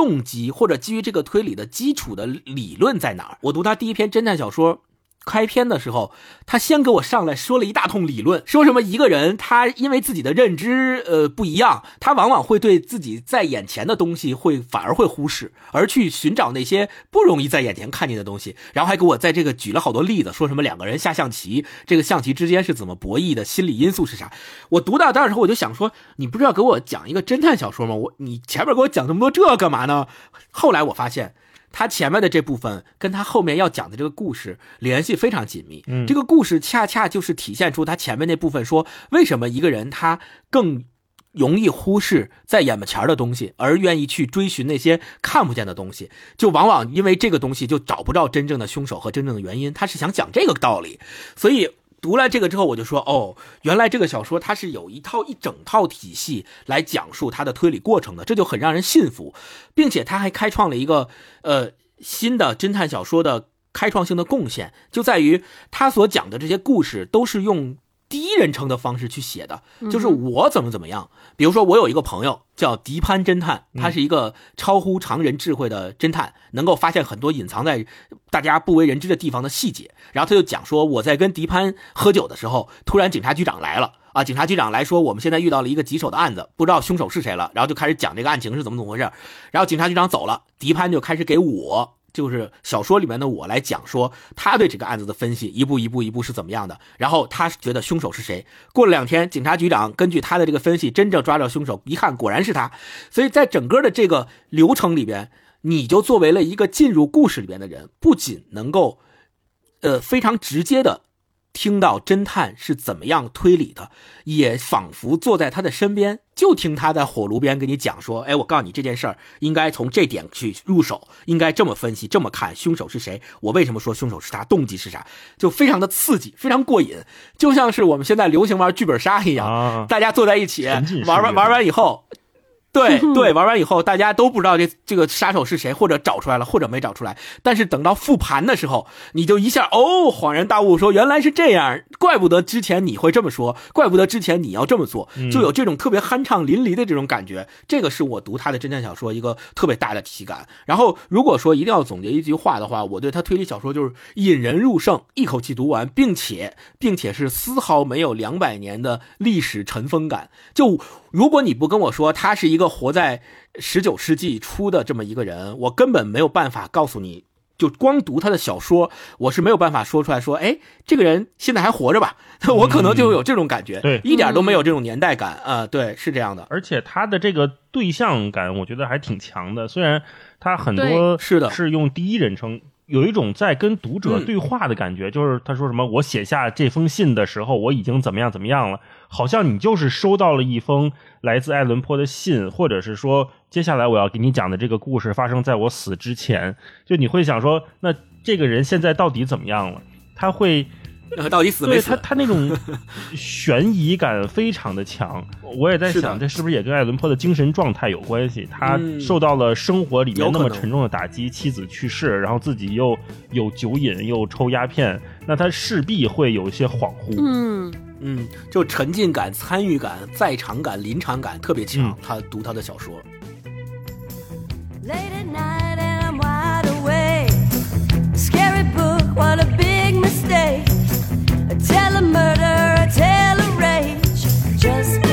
动机或者基于这个推理的基础的理论在哪儿。我读他第一篇侦探小说。开篇的时候，他先给我上来说了一大通理论，说什么一个人他因为自己的认知呃不一样，他往往会对自己在眼前的东西会反而会忽视，而去寻找那些不容易在眼前看见的东西。然后还给我在这个举了好多例子，说什么两个人下象棋，这个象棋之间是怎么博弈的，心理因素是啥。我读到这儿的时候，我就想说，你不是要给我讲一个侦探小说吗？我你前面给我讲那么多这干嘛呢？后来我发现。他前面的这部分跟他后面要讲的这个故事联系非常紧密。嗯这个故事恰恰就是体现出他前面那部分说，为什么一个人他更容易忽视在眼巴前的东西，而愿意去追寻那些看不见的东西，就往往因为这个东西就找不到真正的凶手和真正的原因。他是想讲这个道理，所以。读了这个之后，我就说哦，原来这个小说它是有一套一整套体系来讲述它的推理过程的，这就很让人信服，并且他还开创了一个呃新的侦探小说的开创性的贡献，就在于他所讲的这些故事都是用第一人称的方式去写的，就是我怎么怎么样。比如说，我有一个朋友叫迪潘侦探，他是一个超乎常人智慧的侦探，能够发现很多隐藏在大家不为人知的地方的细节。然后他就讲说，我在跟迪潘喝酒的时候，突然警察局长来了。啊，警察局长来说，我们现在遇到了一个棘手的案子，不知道凶手是谁了。然后就开始讲这个案情是怎么怎么回事。然后警察局长走了，迪潘就开始给我，就是小说里面的我来讲说他对这个案子的分析，一步一步一步是怎么样的。然后他觉得凶手是谁。过了两天，警察局长根据他的这个分析，真正抓到凶手，一看果然是他。所以在整个的这个流程里边，你就作为了一个进入故事里边的人，不仅能够。呃非常直接的。听到侦探是怎么样推理的，也仿佛坐在他的身边，就听他在火炉边给你讲说：“哎，我告诉你这件事儿，应该从这点去入手，应该这么分析，这么看，凶手是谁？我为什么说凶手是他？动机是啥？就非常的刺激，非常过瘾，就像是我们现在流行玩剧本杀一样，啊大家坐在一起玩完玩完以后。”对对，玩完以后大家都不知道这这个杀手是谁，或者找出来了，或者没找出来。但是等到复盘的时候，你就一下哦恍然大悟，说原来是这样，怪不得之前你会这么说，怪不得之前你要这么做，就有这种特别酣畅淋漓的这种感觉。这个是我读他的侦探小说一个特别大的体感。然后如果说一定要总结一句话的话，我对他推理小说就是引人入胜，一口气读完，并且并且是丝毫没有两百年的历史尘封感。就如果你不跟我说他是一个活在十九世纪初的这么一个人，我根本没有办法告诉你。就光读他的小说，我是没有办法说出来说，哎，这个人现在还活着吧？我可能就有这种感觉，对一点都没有这种年代感啊、对，是这样的，而且他的这个对象感，我觉得还挺强的。虽然他很多是的是用第一人称，有一种在跟读者嗯对话的感觉。就是他说什么，我写下这封信的时候，我已经怎么样怎么样了，好像你就是收到了一封来自爱伦坡的信，或者是说接下来我要给你讲的这个故事发生在我死之前，就你会想说，那这个人现在到底怎么样了？他会呃 到底死没死对他，？他那种悬疑感非常的强。我也在想，这是不是也跟爱伦坡的精神状态有关系？他嗯受到了生活里面那么沉重的打击，妻子去世，然后自己又有酒瘾又抽鸦片，那他势必会有一些恍惚。嗯，嗯，就沉浸感、参与感、在场感、临场感特别强嗯。他读他的小说，Late at night and I'm wide awake. Scary book, what a big mistake. A tale of murder, a tale of rage. Just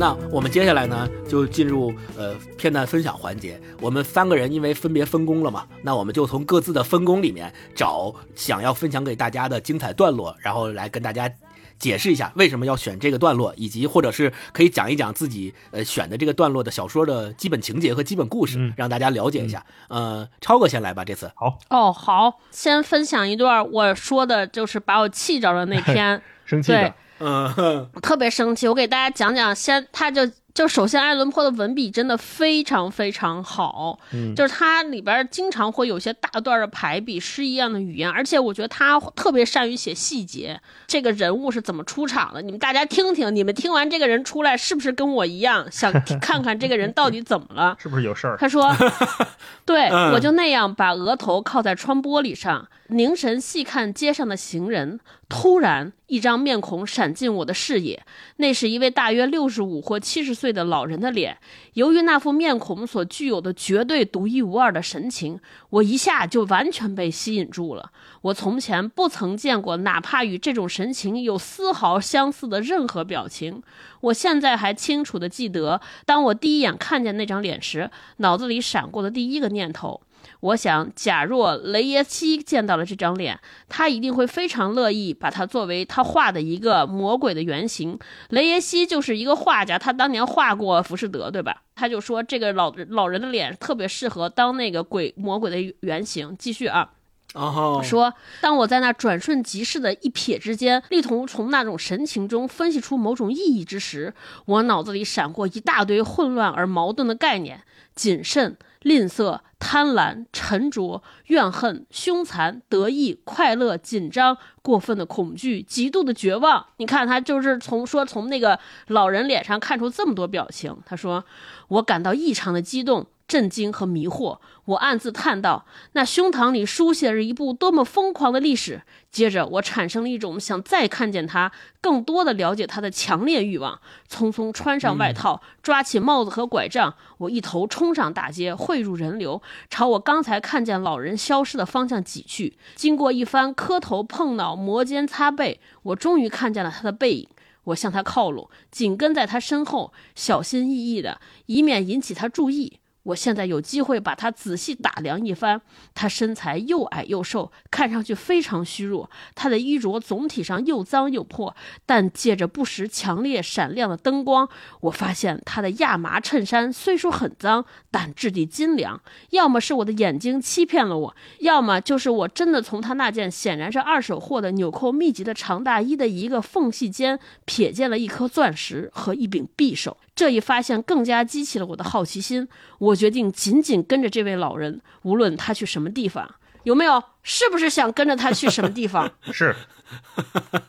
那我们接下来呢，就进入呃片段分享环节。我们三个人因为分别分工了嘛，那我们就从各自的分工里面找想要分享给大家的精彩段落，然后来跟大家解释一下为什么要选这个段落，以及或者是可以讲一讲自己呃选的这个段落的小说的基本情节和基本故事，嗯让大家了解一下。呃，超哥先来吧，这次。好，哦，好，先分享一段我说的，就是把我气着的那 篇，生气的，，嗯、哼特别生气。我给大家讲讲，先他就就首先爱伦坡的文笔真的非常非常好，嗯就是他里边经常会有些大段的排比、诗一样的语言，而且我觉得他特别善于写细节。这个人物是怎么出场的？你们大家听听，你们听完这个人出来，是不是跟我一样想 看看这个人到底怎么了？是不是有事儿？他说：“对、嗯我就那样把额头靠在窗玻璃上，凝神细看街上的行人。突然，一张面孔闪进我的视野，那是一位大约六十五或七十岁的老人的脸。由于那副面孔所具有的绝对独一无二的神情，我一下就完全被吸引住了。我从前不曾见过哪怕与这种神情有丝毫相似的任何表情。我现在还清楚地记得，当我第一眼看见那张脸时，脑子里闪过的第一个念头。我想，假若雷耶西见到了这张脸，他一定会非常乐意把它作为他画的一个魔鬼的原型。雷耶西就是一个画家，他当年画过浮士德，对吧？他就说这个老老人的脸特别适合当那个鬼魔鬼的原型。继续啊，哦，说，当我在那转瞬即逝的一瞥之间，力图从那种神情中分析出某种意义之时，我脑子里闪过一大堆混乱而矛盾的概念：谨慎、吝啬、贪婪、沉着、怨恨、凶残、得意、快乐、紧张、过分的恐惧、极度的绝望。你看，他就是从说从那个老人脸上看出这么多表情。他说：“我感到异常的激动。”震惊和迷惑。我暗自叹道：“那胸膛里书写着一部多么疯狂的历史。”接着，我产生了一种想再看见他、更多的了解他的强烈欲望。匆匆穿上外套，抓起帽子和拐杖，我一头冲上大街，汇入人流，朝我刚才看见老人消失的方向挤去。经过一番磕头碰脑、摩肩擦背，我终于看见了他的背影。我向他靠拢，紧跟在他身后，小心翼翼的，以免引起他注意。我现在有机会把他仔细打量一番。他身材又矮又瘦，看上去非常虚弱。他的衣着总体上又脏又破，但借着不时强烈闪亮的灯光，我发现他的亚麻衬衫虽说很脏，但质地精良。要么是我的眼睛欺骗了我，要么就是我真的从他那件显然是二手货的纽扣密集的长大衣的一个缝隙间瞥见了一颗钻石和一柄匕首。这一发现更加激起了我的好奇心。我决定紧紧跟着这位老人，无论他去什么地方。有没有？是不是想跟着他去什么地方？是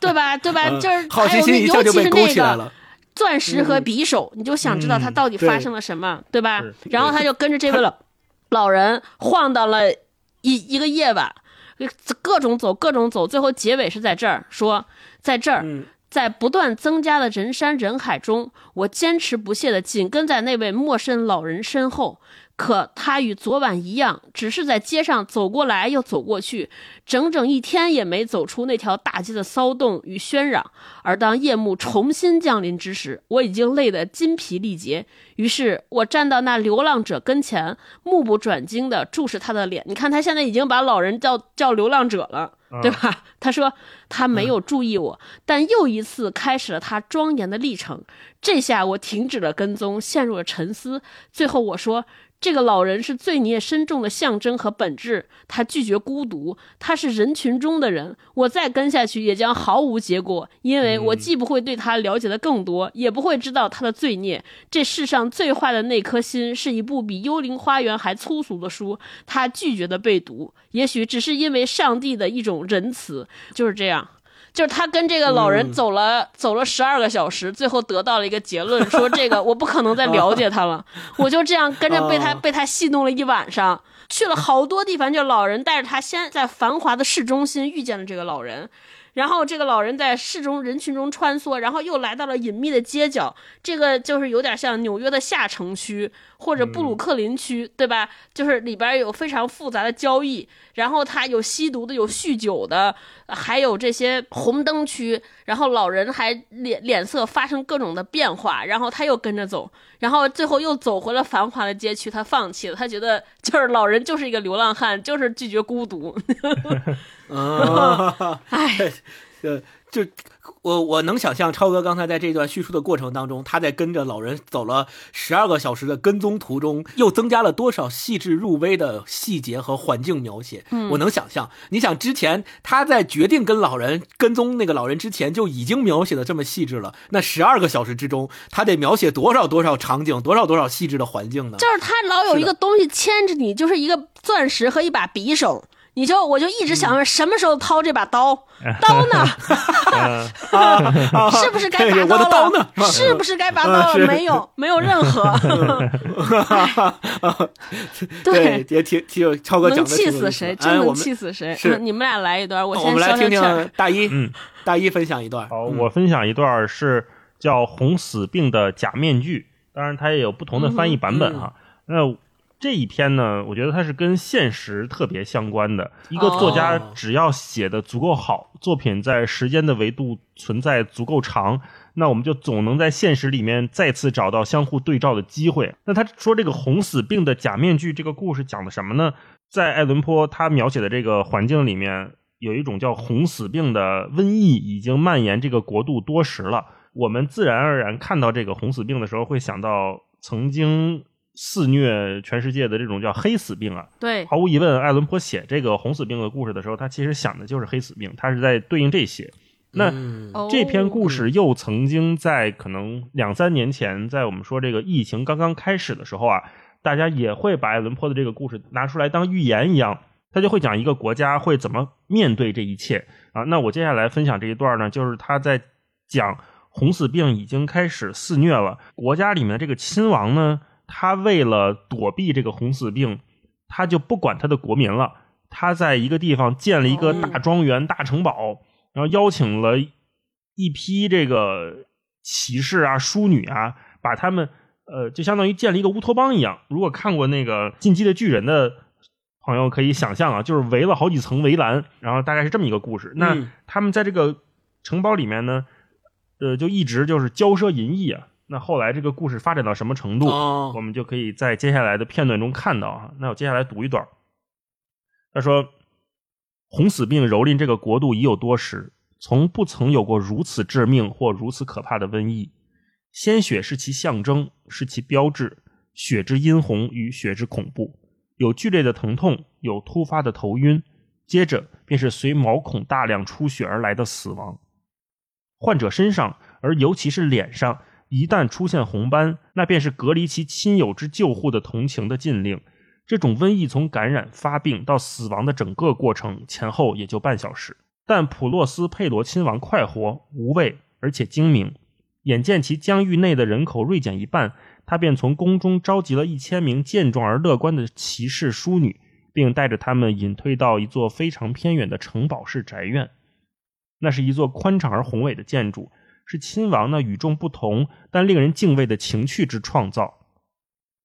对吧？对吧？就是好奇还有那，心一下就被尤其是那个勾起来了。钻石和匕首，你就想知道他到底发生了什么，对吧？然后他就跟着这位老 老人晃荡了一一个夜晚，各种走，各种走，最后结尾是在这儿说，在这儿。在不断增加的人山人海中，我坚持不懈地紧跟在那位陌生老人身后。可他与昨晚一样，只是在街上走过来又走过去，整整一天也没走出那条大街的骚动与喧嚷。而当夜幕重新降临之时，我已经累得筋疲力竭。于是我站到那流浪者跟前，目不转睛地注视他的脸。你看，他现在已经把老人叫叫流浪者了，对吧？他说他没有注意我，但又一次开始了他庄严的历程。这下我停止了跟踪，陷入了沉思。最后我说。这个老人是罪孽深重的象征和本质，他拒绝孤独，他是人群中的人。我再跟下去也将毫无结果，因为我既不会对他了解的更多，也不会知道他的罪孽。这世上最坏的那颗心是一部比《幽灵花园》还粗俗的书，他拒绝的被读，也许只是因为上帝的一种仁慈。就是这样。就是他跟这个老人走了、走了十二个小时，最后得到了一个结论，说这个我不可能再了解他了。我就这样跟着被他、哦被他戏弄了一晚上，去了好多地方。就老人带着他先在繁华的市中心遇见了这个老人。然后这个老人在市中人群中穿梭，然后又来到了隐秘的街角，这个就是有点像纽约的下城区或者布鲁克林区，对吧？就是里边有非常复杂的交易，然后他有吸毒的，有酗酒的，还有这些红灯区，然后老人还脸脸色发生各种的变化，然后他又跟着走，然后最后又走回了繁华的街区，他放弃了，他觉得就是老人就是一个流浪汉，就是拒绝孤独，啊，唉。呃，就我我能想象超哥刚才在这段叙述的过程当中，他在跟着老人走了十二个小时的跟踪途中，又增加了多少细致入微的细节和环境描写。嗯我能想象。你想之前他在决定跟老人跟踪那个老人之前就已经描写的这么细致了，那十二个小时之中，他得描写多少多少场景，多少多少细致的环境呢？就是他老有一个东西牵着你，就是一个钻石和一把匕首。你就我就一直想问，什么时候掏这把刀？刀呢？是不是该拔刀了？刀呢？是不是该拔刀了？没有，没有任何。对，也挺挺有超哥讲能气死谁？真能气死谁？你们俩来一段，我我先们来听消消气儿听。大一，嗯，大一分享一段。好，嗯我分享一段是叫《红死病的假面具》，当然它也有不同的翻译版本哈。那这一篇呢，我觉得它是跟现实特别相关的。一个作家哦只要写的足够好，作品在时间的维度存在足够长，那我们就总能在现实里面再次找到相互对照的机会。那他说这个红死病的假面具这个故事讲的什么呢？在爱伦坡他描写的这个环境里面，有一种叫红死病的瘟疫已经蔓延这个国度多时了。我们自然而然看到这个红死病的时候，会想到曾经肆虐全世界的这种叫黑死病啊。对，毫无疑问，爱伦坡写这个红死病的故事的时候，他其实想的就是黑死病，他是在对应这些。那这篇故事又曾经在可能两三年前，在我们说这个疫情刚刚开始的时候啊，大家也会把爱伦坡的这个故事拿出来当预言一样，他就会讲一个国家会怎么面对这一切啊。那我接下来分享这一段呢，就是他在讲红死病已经开始肆虐了，国家里面的这个亲王呢，他为了躲避这个红死病，他就不管他的国民了，他在一个地方建了一个大庄园、大城堡，然后邀请了一批这个骑士啊、淑女啊，把他们呃，就相当于建了一个乌托邦一样。如果看过那个《进击的巨人》的朋友可以想象啊，就是围了好几层围栏，然后大概是这么一个故事。那嗯他们在这个城堡里面呢，呃，就一直就是骄奢淫逸啊。那后来这个故事发展到什么程度，哦我们就可以在接下来的片段中看到啊。那我接下来读一段。他说：“红死病蹂躏这个国度已有多时，从不曾有过如此致命或如此可怕的瘟疫。鲜血是其象征，是其标志，血之殷红与血之恐怖，有剧烈的疼痛，有突发的头晕，接着便是随毛孔大量出血而来的死亡。患者身上，而尤其是脸上，一旦出现红斑，那便是隔离其亲友之救护的同情的禁令。这种瘟疫从感染、发病到死亡的整个过程前后也就半小时。但普洛斯佩罗亲王快活、无畏，而且精明。眼见其疆域内的人口锐减一半，他便从宫中召集了一千名健壮而乐观的骑士淑女，并带着他们隐退到一座非常偏远的城堡式宅院。那是一座宽敞而宏伟的建筑，是亲王那与众不同但令人敬畏的情趣之创造。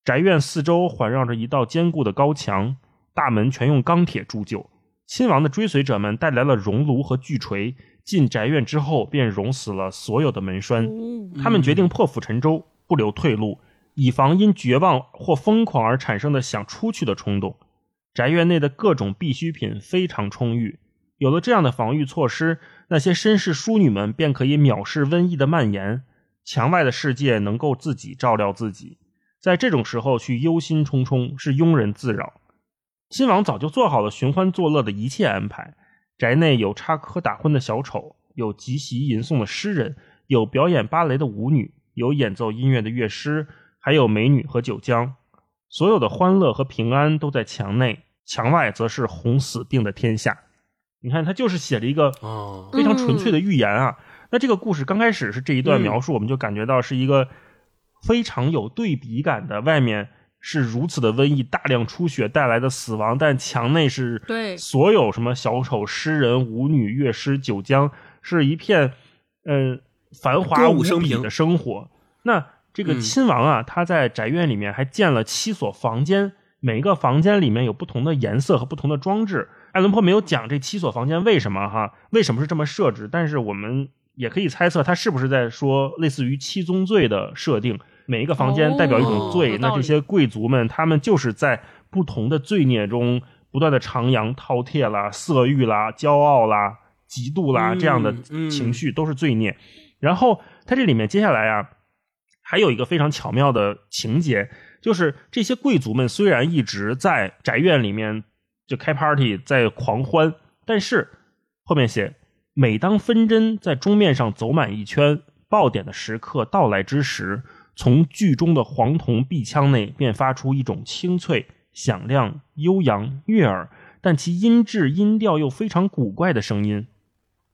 宅院四周环绕着一道坚固的高墙，大门全用钢铁铸就。亲王的追随者们带来了熔炉和巨锤，进宅院之后便熔死了所有的门栓。他们决定破釜沉舟，不留退路，以防因绝望或疯狂而产生的想出去的冲动。宅院内的各种必需品非常充裕，有了这样的防御措施，那些绅士淑女们便可以藐视瘟疫的蔓延。墙外的世界能够自己照料自己，在这种时候去忧心忡忡是庸人自扰。亲王早就做好了寻欢作乐的一切安排，宅内有插科打诨的小丑，有集席吟诵的诗人，有表演芭蕾的舞女，有演奏音乐的乐师，还有美女和酒浆。所有的欢乐和平安都在墙内，墙外则是红死病的天下。你看，他就是写了一个哦，非常纯粹的预言啊。那这个故事刚开始是这一段描述，我们就感觉到是一个非常有对比感的，外面是如此的瘟疫，大量出血带来的死亡，但墙内是对所有什么小丑、诗人、舞女、乐师、酒浆，是一片嗯繁华无比的生活。那这个嗯亲王啊，他在宅院里面还建了七所房间，每个房间里面有不同的颜色和不同的装置。爱伦坡没有讲这七所房间为什么哈，为什么是这么设置，但是我们也可以猜测他是不是在说类似于七宗罪的设定，每一个房间代表一种罪，那这些贵族们他们就是在不同的罪孽中不断的徜徉、饕餮啦、色欲啦、骄傲啦、嫉妒啦、嗯这样的嗯情绪都是罪孽。然后他这里面接下来啊，还有一个非常巧妙的情节，就是这些贵族们虽然一直在宅院里面就开 party 在狂欢，但是后面写，每当分针在钟面上走满一圈，爆点的时刻到来之时，从剧中的黄铜壁腔内便发出一种清脆、响亮、悠扬、悦耳，但其音质音调又非常古怪的声音。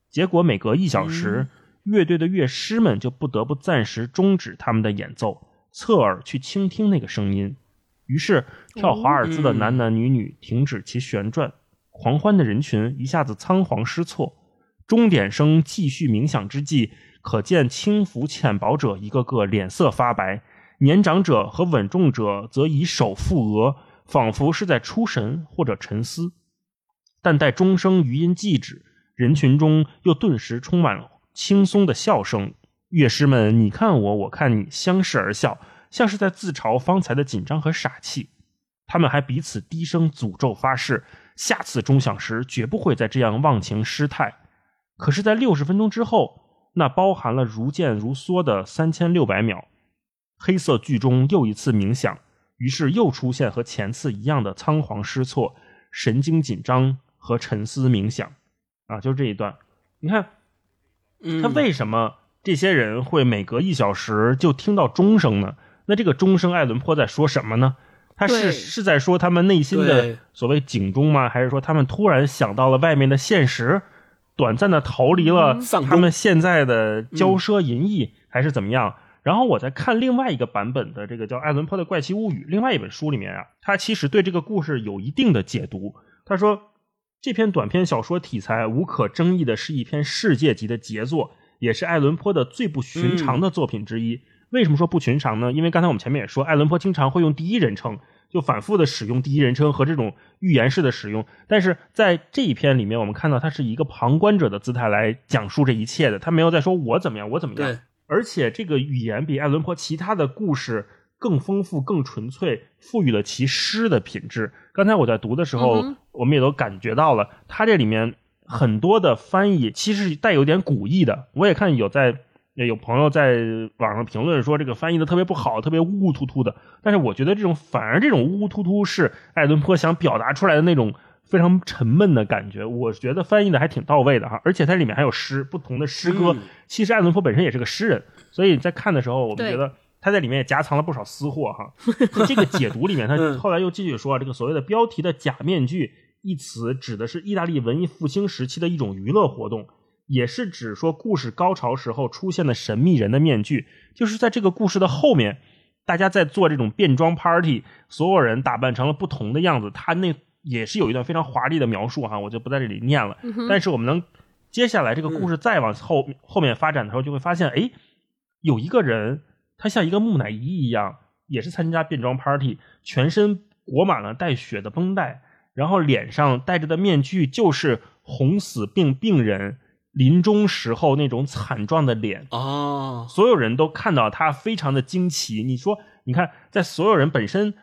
结果每隔一小时，乐队的乐师们就不得不暂时终止他们的演奏，侧耳去倾听那个声音。于是，跳华尔兹的男男女女停止其旋转，狂欢的人群一下子仓皇失措。钟点声继续鸣响之际，可见轻浮浅薄者一个个脸色发白，年长者和稳重者则以手覆额，仿佛是在出神或者沉思。但待钟声余音既止，人群中又顿时充满了轻松的笑声。乐师们你看我，我看你，相视而笑，像是在自嘲方才的紧张和傻气。他们还彼此低声诅咒发誓，下次钟响时绝不会再这样忘情失态。可是，在六十分钟之后，那包含了如箭如梭的三千六百秒，黑色剧中又一次冥想，于是又出现和前次一样的仓皇失措、神经紧张和沉思冥想。啊，就是这一段。你看，嗯他为什么这些人会每隔一小时就听到钟声呢？那这个钟声，爱伦坡在说什么呢？他是是在说他们内心的所谓警钟吗？还是说他们突然想到了外面的现实，短暂的逃离了他们现在的骄奢淫逸，还是怎么样？然后我在看另外一个版本的这个叫《爱伦坡的怪奇物语》另外一本书里面啊，他其实对这个故事有一定的解读。他说，这篇短篇小说题材无可争议的是一篇世界级的杰作，也是爱伦坡的最不寻常的作品之一。为什么说不寻常呢？因为刚才我们前面也说，爱伦坡经常会用第一人称，就反复的使用第一人称和这种寓言式的使用。但是在这一篇里面，我们看到他是一个旁观者的姿态来讲述这一切的，他没有在说我怎么样，我怎么样。对，而且这个语言比爱伦坡其他的故事更丰富、更纯粹，赋予了其诗的品质。刚才我在读的时候，嗯我们也都感觉到了，他这里面很多的翻译其实是带有点古意的。我也看有在有朋友在网上评论说这个翻译的特别不好，特别呜呜突突的。但是我觉得这种反而这种乌乌突突是爱伦坡想表达出来的那种非常沉闷的感觉。我觉得翻译的还挺到位的哈，而且它里面还有诗，不同的诗歌。嗯其实爱伦坡本身也是个诗人，所以在看的时候，我们觉得他在里面也夹藏了不少私货哈。在这个解读里面，他嗯后来又继续说，这个所谓的标题的假面具一词，指的是意大利文艺复兴时期的一种娱乐活动。也是指说故事高潮时候出现的神秘人的面具，就是在这个故事的后面，大家在做这种变装 party，所有人打扮成了不同的样子。他那也是有一段非常华丽的描述哈，我就不在这里念了。但是我们能接下来这个故事再往后、后面发展的时候，就会发现，哎，有一个人他像一个木乃伊一样，也是参加变装 party，全身裹满了带血的绷带，然后脸上戴着的面具就是红死病病人临终时候那种惨状的脸。啊，所有人都看到他非常的惊奇。你说，你看，在所有人本身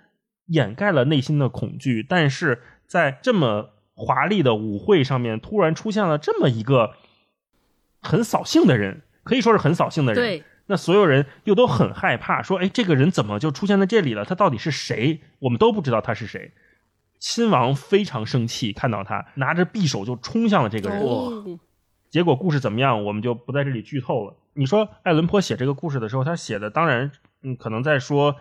掩盖了内心的恐惧，但是在这么华丽的舞会上面，突然出现了这么一个很扫兴的人，可以说是很扫兴的人。对，那所有人又都很害怕，说：“哎，这个人怎么就出现在这里了？他到底是谁？我们都不知道他是谁。”亲王非常生气，看到他拿着匕首就冲向了这个人。哦结果故事怎么样，我们就不在这里剧透了。你说爱伦坡写这个故事的时候，他写的当然，嗯，可能在说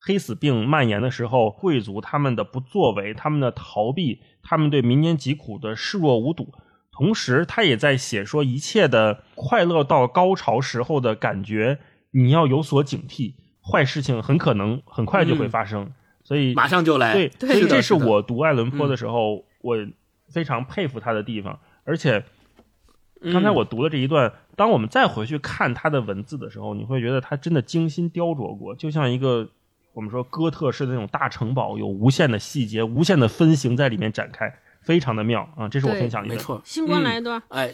黑死病蔓延的时候，贵族他们的不作为、他们的逃避、他们对民间疾苦的视若无睹。同时，他也在写说一切的快乐到高潮时候的感觉，你要有所警惕，坏事情很可能很快就会发生。所以马上就来。对，对所以这是我读爱伦坡的时候，我非常佩服他的地方。而且，刚才嗯我读的这一段，当我们再回去看他的文字的时候，你会觉得他真的精心雕琢过，就像一个我们说哥特式的那种大城堡，有无限的细节、无限的分形在里面展开，非常的妙啊！这是我分享的一个。没错，星光嗯来一段，哎，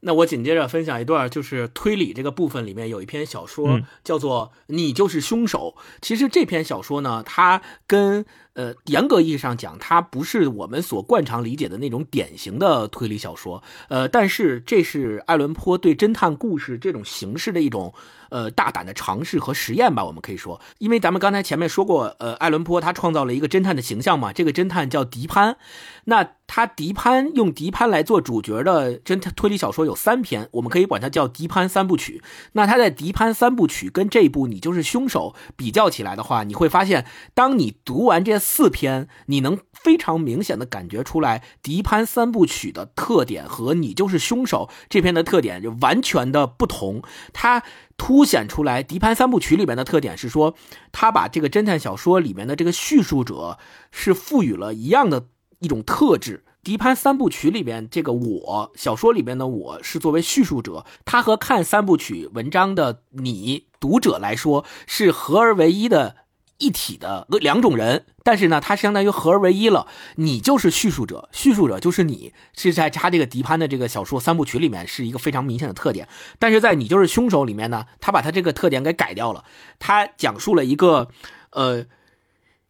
那我紧接着分享一段，就是推理这个部分里面有一篇小说，嗯叫做《你就是凶手》。其实这篇小说呢，它跟呃严格意义上讲，它不是我们所惯常理解的那种典型的推理小说。呃，但是这是爱伦坡对侦探故事这种形式的一种呃大胆的尝试和实验吧，我们可以说，因为咱们刚才前面说过，呃，爱伦坡他创造了一个侦探的形象嘛，这个侦探叫迪潘，那他迪潘用迪潘来做主角的侦探推理小说有三篇，我们可以管它叫迪潘三部曲。那他在迪潘三部曲跟这一部《你就是凶手》比较起来的话，你会发现，当你读完这四篇，你能非常明显的感觉出来，迪潘三部曲的特点和《你就是凶手》这篇的特点就完全的不同。它凸显出来，迪潘三部曲里面的特点是说，他把这个侦探小说里面的这个叙述者是赋予了一样的一种特质。迪潘三部曲里边，这个我小说里边的我是作为叙述者，他和看三部曲文章的你读者来说是合而为一的一体的两种人，但是呢，它相当于合而为一了。你就是叙述者，叙述者就是你，是在他这个迪潘的这个小说三部曲里面是一个非常明显的特点。但是在你就是凶手里面呢，他把他这个特点给改掉了，他讲述了一个，呃，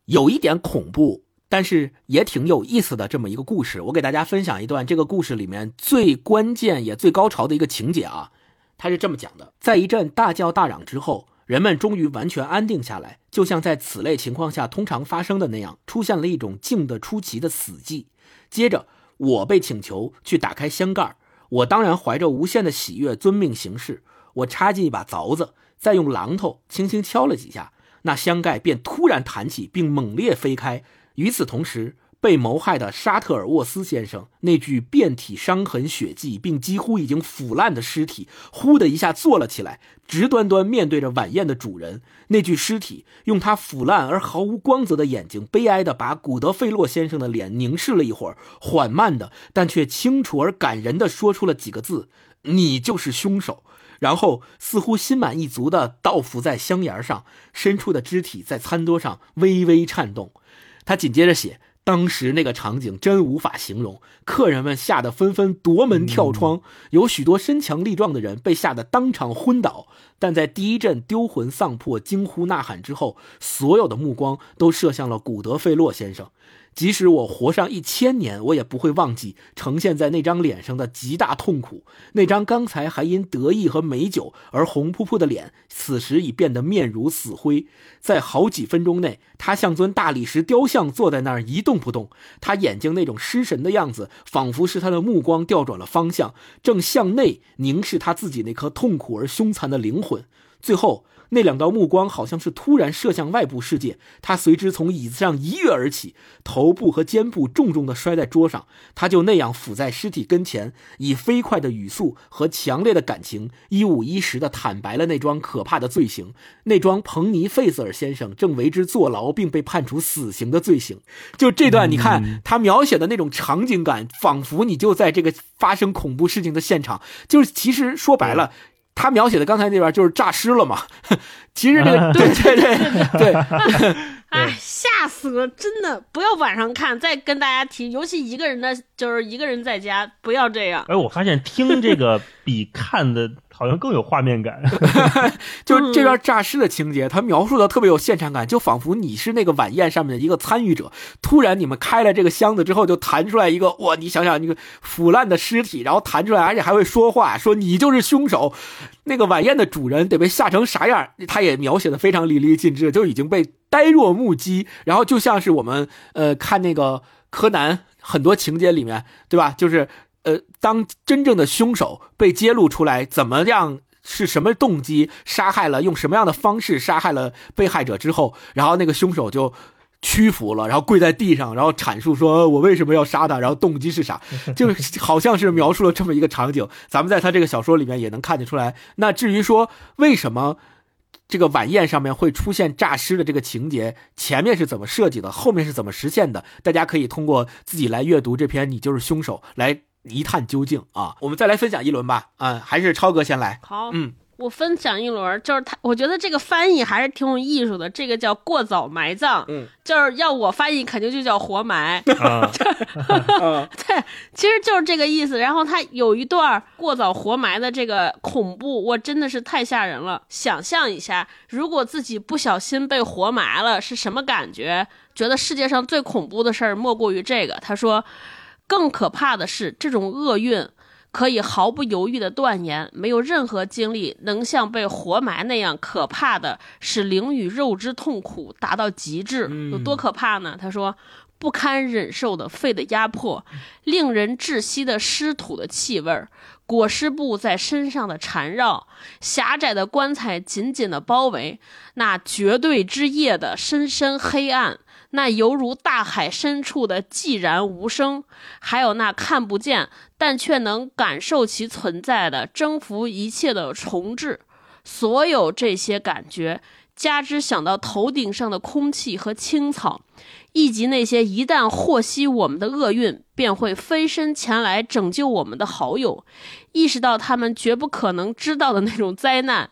有一点恐怖。但是也挺有意思的这么一个故事，我给大家分享一段这个故事里面最关键也最高潮的一个情节啊，他是这么讲的：在一阵大叫大嚷之后，人们终于完全安定下来，就像在此类情况下通常发生的那样，出现了一种静得出奇的死寂。接着，我被请求去打开箱盖，我当然怀着无限的喜悦遵命行事。我插进一把凿子，再用榔头轻轻敲了几下，那箱盖便突然弹起，并猛烈飞开。与此同时，被谋害的沙特尔沃斯先生那具遍体伤痕血迹并几乎已经腐烂的尸体，呼的一下坐了起来，直端端面对着晚宴的主人。那具尸体用他腐烂而毫无光泽的眼睛，悲哀地把古德费洛先生的脸凝视了一会儿，缓慢的，但却清楚而感人的说出了几个字：“你就是凶手。”然后似乎心满意足地倒伏在香沿上，伸出的肢体在餐桌上微微颤动。他紧接着写：“当时那个场景真无法形容，客人们吓得纷纷夺门跳窗，有许多身强力壮的人被吓得当场昏倒。但在第一阵丢魂丧魄、惊呼呐喊之后，所有的目光都射向了古德费洛先生。即使我活上一千年，我也不会忘记呈现在那张脸上的极大痛苦。那张刚才还因得意和美酒而红扑扑的脸，此时已变得面如死灰。在好几分钟内，他像尊大理石雕像坐在那儿一动不动。他眼睛那种失神的样子，仿佛是他的目光调转了方向，正向内凝视他自己那颗痛苦而凶残的灵魂。最后。那两道目光好像是突然射向外部世界，他随之从椅子上一跃而起，头部和肩部重重的摔在桌上。他就那样伏在尸体跟前，以飞快的语速和强烈的感情，一五一十的坦白了那桩可怕的罪行。那桩彭尼费瑟尔先生正为之坐牢并被判处死刑的罪行。就这段，你看他描写的那种场景感，仿佛你就在这个发生恐怖事情的现场。就是其实说白了。他描写的刚才那边就是诈尸了嘛？其实这个对对对对，哎，吓死了！真的不要晚上看。再跟大家提，尤其一个人的，就是一个人在家，不要这样。哎，我发现听这个比看的好像更有画面感。就是这边诈尸的情节，他描述的特别有现场感，就仿佛你是那个晚宴上面的一个参与者。突然你们开了这个箱子之后，就弹出来一个哇！你想想那个腐烂的尸体，然后弹出来，而且还会说话，说你就是凶手。那个晚宴的主人得被吓成啥样？他也描写的非常淋漓尽致，就已经被呆若木鸡。然后就像是我们呃看那个柯南很多情节里面，对吧？就是呃，当真正的凶手被揭露出来，怎么样是什么动机杀害了，用什么样的方式杀害了被害者之后，然后那个凶手就。屈服了，然后跪在地上，然后阐述说：“我为什么要杀他，然后动机是啥？”就好像是描述了这么一个场景。咱们在他这个小说里面也能看得出来。那至于说为什么这个晚宴上面会出现诈尸的这个情节，前面是怎么设计的，后面是怎么实现的，大家可以通过自己来阅读这篇《你就是凶手》来一探究竟啊。我们再来分享一轮吧。嗯，还是超哥先来。好，嗯。我分享一轮，就是他，我觉得这个翻译还是挺有艺术的。这个叫过早埋葬，嗯，就是要我翻译，肯定就叫活埋。啊 对，其实就是这个意思。然后他有一段过早活埋的这个恐怖，我真的是太吓人了。想象一下，如果自己不小心被活埋了，是什么感觉？觉得世界上最恐怖的事儿莫过于这个。他说，更可怕的是这种厄运。可以毫不犹豫的断言，没有任何经历能像被活埋那样可怕的，使灵与肉之痛苦达到极致。有多可怕呢？他说，不堪忍受的肺的压迫，令人窒息的湿土的气味，裹尸布在身上的缠绕，狭窄的棺材紧紧的包围，那绝对之夜的深深黑暗。那犹如大海深处的寂然无声，还有那看不见但却能感受其存在的征服一切的重置，所有这些感觉，加之想到头顶上的空气和青草，以及那些一旦获悉我们的厄运便会飞身前来拯救我们的好友，意识到他们绝不可能知道的那种灾难。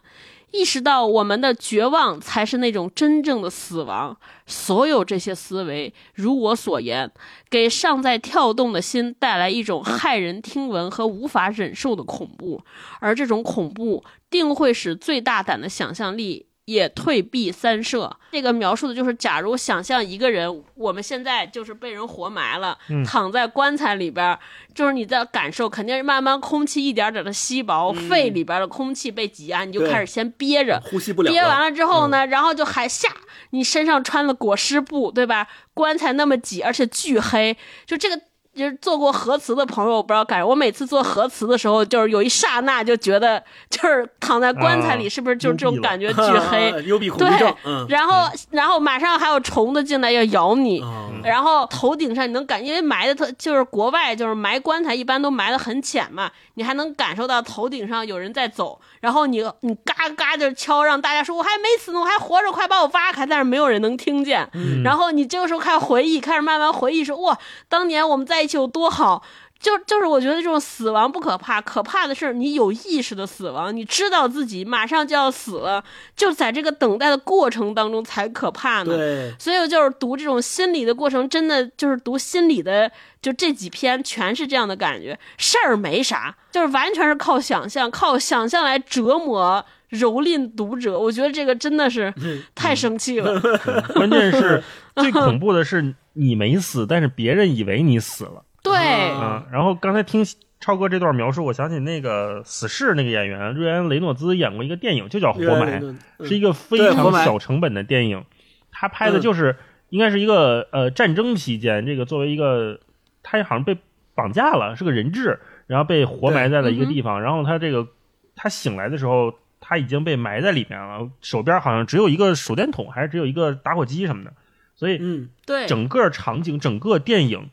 意识到我们的绝望才是那种真正的死亡，所有这些思维，如我所言，给尚在跳动的心带来一种骇人听闻和无法忍受的恐怖，而这种恐怖定会使最大胆的想象力。也退避三舍。这个描述的就是，假如想象一个人，我们现在就是被人活埋了，躺在棺材里边，就是你的感受肯定是慢慢空气一点点的稀薄，肺里边的空气被挤压，你就开始先憋着，呼吸不了。憋完了之后呢，然后就还下，你身上穿了裹尸布，对吧？棺材那么挤，而且巨黑，就这个就是做过核磁的朋友，我不知道感觉。我每次做核磁的时候，就是有一刹那就觉得，就是躺在棺材里，啊是不是就是这种感觉巨黑？幽闭恐惧症，嗯，然后，然后马上还有虫子进来要咬你，哦然后头顶上你能感，因为埋的特就是国外就是埋棺材一般都埋的很浅嘛，你还能感受到头顶上有人在走，然后你你嘎嘎就敲，让大家说我还没死呢，我还活着，快把我挖开，但是没有人能听见。然后你这个时候开始回忆，开始慢慢回忆说哇，当年我们在一起有多好。就就是我觉得这种死亡不可怕，可怕的是你有意识的死亡，你知道自己马上就要死了，就在这个等待的过程当中才可怕呢。对，所以就是读这种心理的过程，真的就是读心理的，就这几篇全是这样的感觉。事儿没啥，就是完全是靠想象，靠想象来折磨、蹂躏读者。我觉得这个真的是太生气了。关键是最恐怖的是你没死，但是别人以为你死了对，啊。然后刚才听超哥这段描述，我想起那个《死侍》那个演员瑞安·雷诺兹演过一个电影，就叫《活埋》，嗯是一个非常小成本的电影。他拍的就是应该是一个呃战争期间，这个作为一个他好像被绑架了，是个人质，然后被活埋在了一个地方。然后他这个他醒来的时候，他已经被埋在里面了，手边好像只有一个手电筒，还是只有一个打火机什么的。所以嗯，对，整个场景、整个电影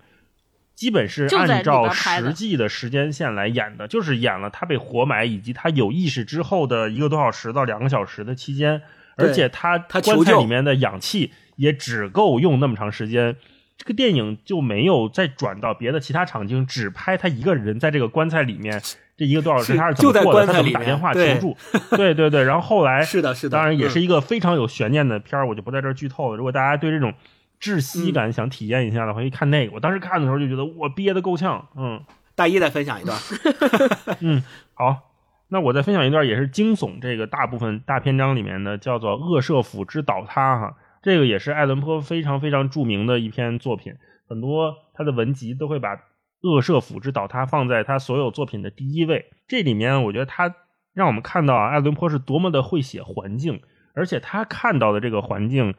基本是按照实际的时间线来演的，就是演了他被活埋以及他有意识之后的一个多小时到两个小时的期间，而且他他棺材里面的氧气也只够用那么长时间。这个电影就没有再转到别的其他场景，只拍他一个人在这个棺材里面这一个多小时他是怎就在么过的，他怎么打电话求助，对对对。然后后来 是的，是的，当然也嗯是一个非常有悬念的片儿，我就不在这儿剧透了。如果大家对这种窒息嗯感想体验一下的话，一看那个。我当时看的时候就觉得我憋得够呛，嗯大一再分享一段，嗯，好。那我再分享一段也是惊悚这个大部分大篇章里面的，叫做《恶舍府之倒塌》哈，这个也是爱伦坡非常非常著名的一篇作品，很多他的文集都会把恶舍府之倒塌放在他所有作品的第一位。这里面我觉得他让我们看到啊，爱伦坡是多么的会写环境，而且他看到的这个环境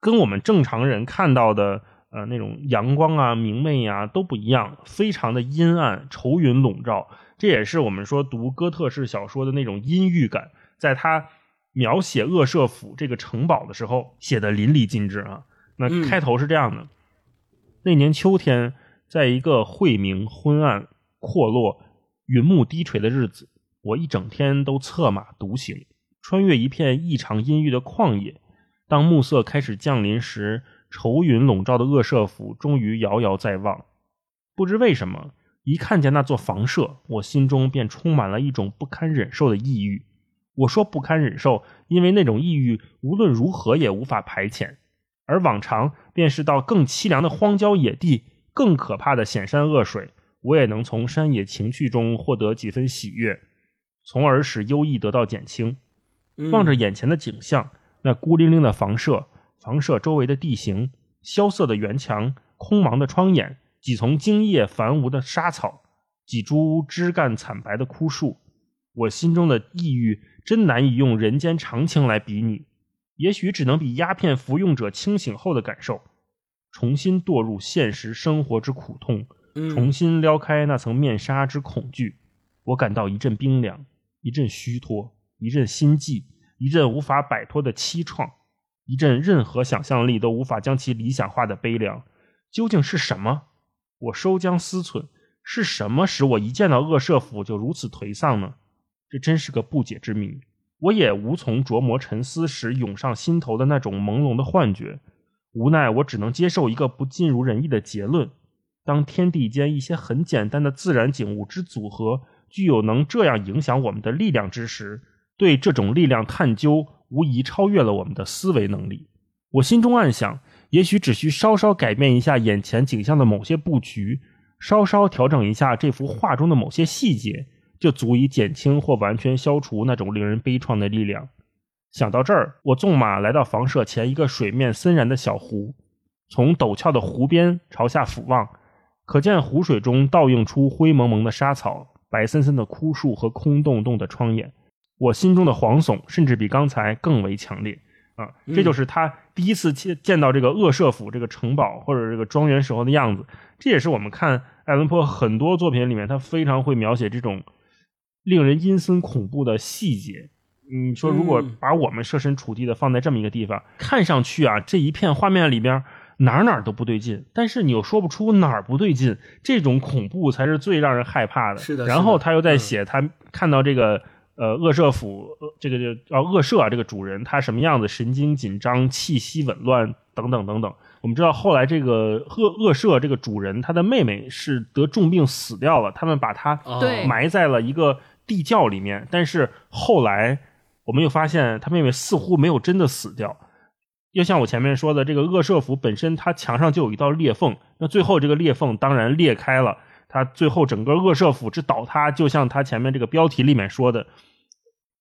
跟我们正常人看到的呃那种阳光啊、明媚呀、都不一样，非常的阴暗、愁云笼罩。这也是我们说读哥特式小说的那种阴郁感，在他描写恶舍府这个城堡的时候写的淋漓尽致啊。那嗯开头是这样的：那年秋天，在一个晦明、昏暗、阔落、云幕低垂的日子，我一整天都策马独行，穿越一片异常阴郁的旷野。当暮色开始降临时，愁云笼罩的恶舍府终于遥遥在望。不知为什么，一看见那座房舍，我心中便充满了一种不堪忍受的抑郁。我说不堪忍受，因为那种抑郁无论如何也无法排遣。而往常便是到更凄凉的荒郊野地、更可怕的险山恶水，我也能从山野情趣中获得几分喜悦，从而使忧郁得到减轻。嗯望着眼前的景象，那孤零零的房舍，房舍周围的地形，萧瑟的垣墙，空茫的窗眼，几丛茎叶繁芜的沙草，几株枝干惨白的枯树，我心中的抑郁真难以用人间常情来比拟，也许只能比鸦片服用者清醒后的感受。重新堕入现实生活之苦痛，嗯重新撩开那层面纱之恐惧，我感到一阵冰凉，一阵虚脱，一阵心悸，一阵无法摆脱的凄怆，一阵任何想象力都无法将其理想化的悲凉。究竟是什么？我收将思忖，是什么使我一见到恶社府就如此颓丧呢？这真是个不解之谜。我也无从琢磨沉思时涌上心头的那种朦胧的幻觉。无奈，我只能接受一个不尽如人意的结论：当天地间一些很简单的自然景物之组合具有能这样影响我们的力量之时，对这种力量探究无疑超越了我们的思维能力。我心中暗想，也许只需稍稍改变一下眼前景象的某些布局，稍稍调整一下这幅画中的某些细节，就足以减轻或完全消除那种令人悲怆的力量。想到这儿，我纵马来到房舍前一个水面森然的小湖，从陡峭的湖边朝下俯望，可见湖水中倒映出灰蒙蒙的沙草、白森森的枯树和空洞洞的窗眼。我心中的惶悚甚至比刚才更为强烈。啊，嗯这就是他第一次见见到这个恶舍府这个城堡或者这个庄园时候的样子。这也是我们看爱伦坡很多作品里面，他非常会描写这种令人阴森恐怖的细节。你说，如果嗯把我们设身处地的放在这么一个地方，看上去啊，这一片画面里边哪儿哪儿都不对劲，但是你又说不出哪儿不对劲，这种恐怖才是最让人害怕的。是的然后他又在嗯写他看到这个呃恶舍府呃这个就啊恶舍啊这个主人他什么样子，神经紧张、气息紊乱等等等等。我们知道后来这个恶恶舍这个主人他的妹妹是得重病死掉了，他们把他埋在了一个地窖里面，但是后来我们又发现他妹妹似乎没有真的死掉。又像我前面说的，这个恶舍府本身它墙上就有一道裂缝，那最后这个裂缝当然裂开了，它最后整个恶舍府之倒塌，就像它前面这个标题里面说的，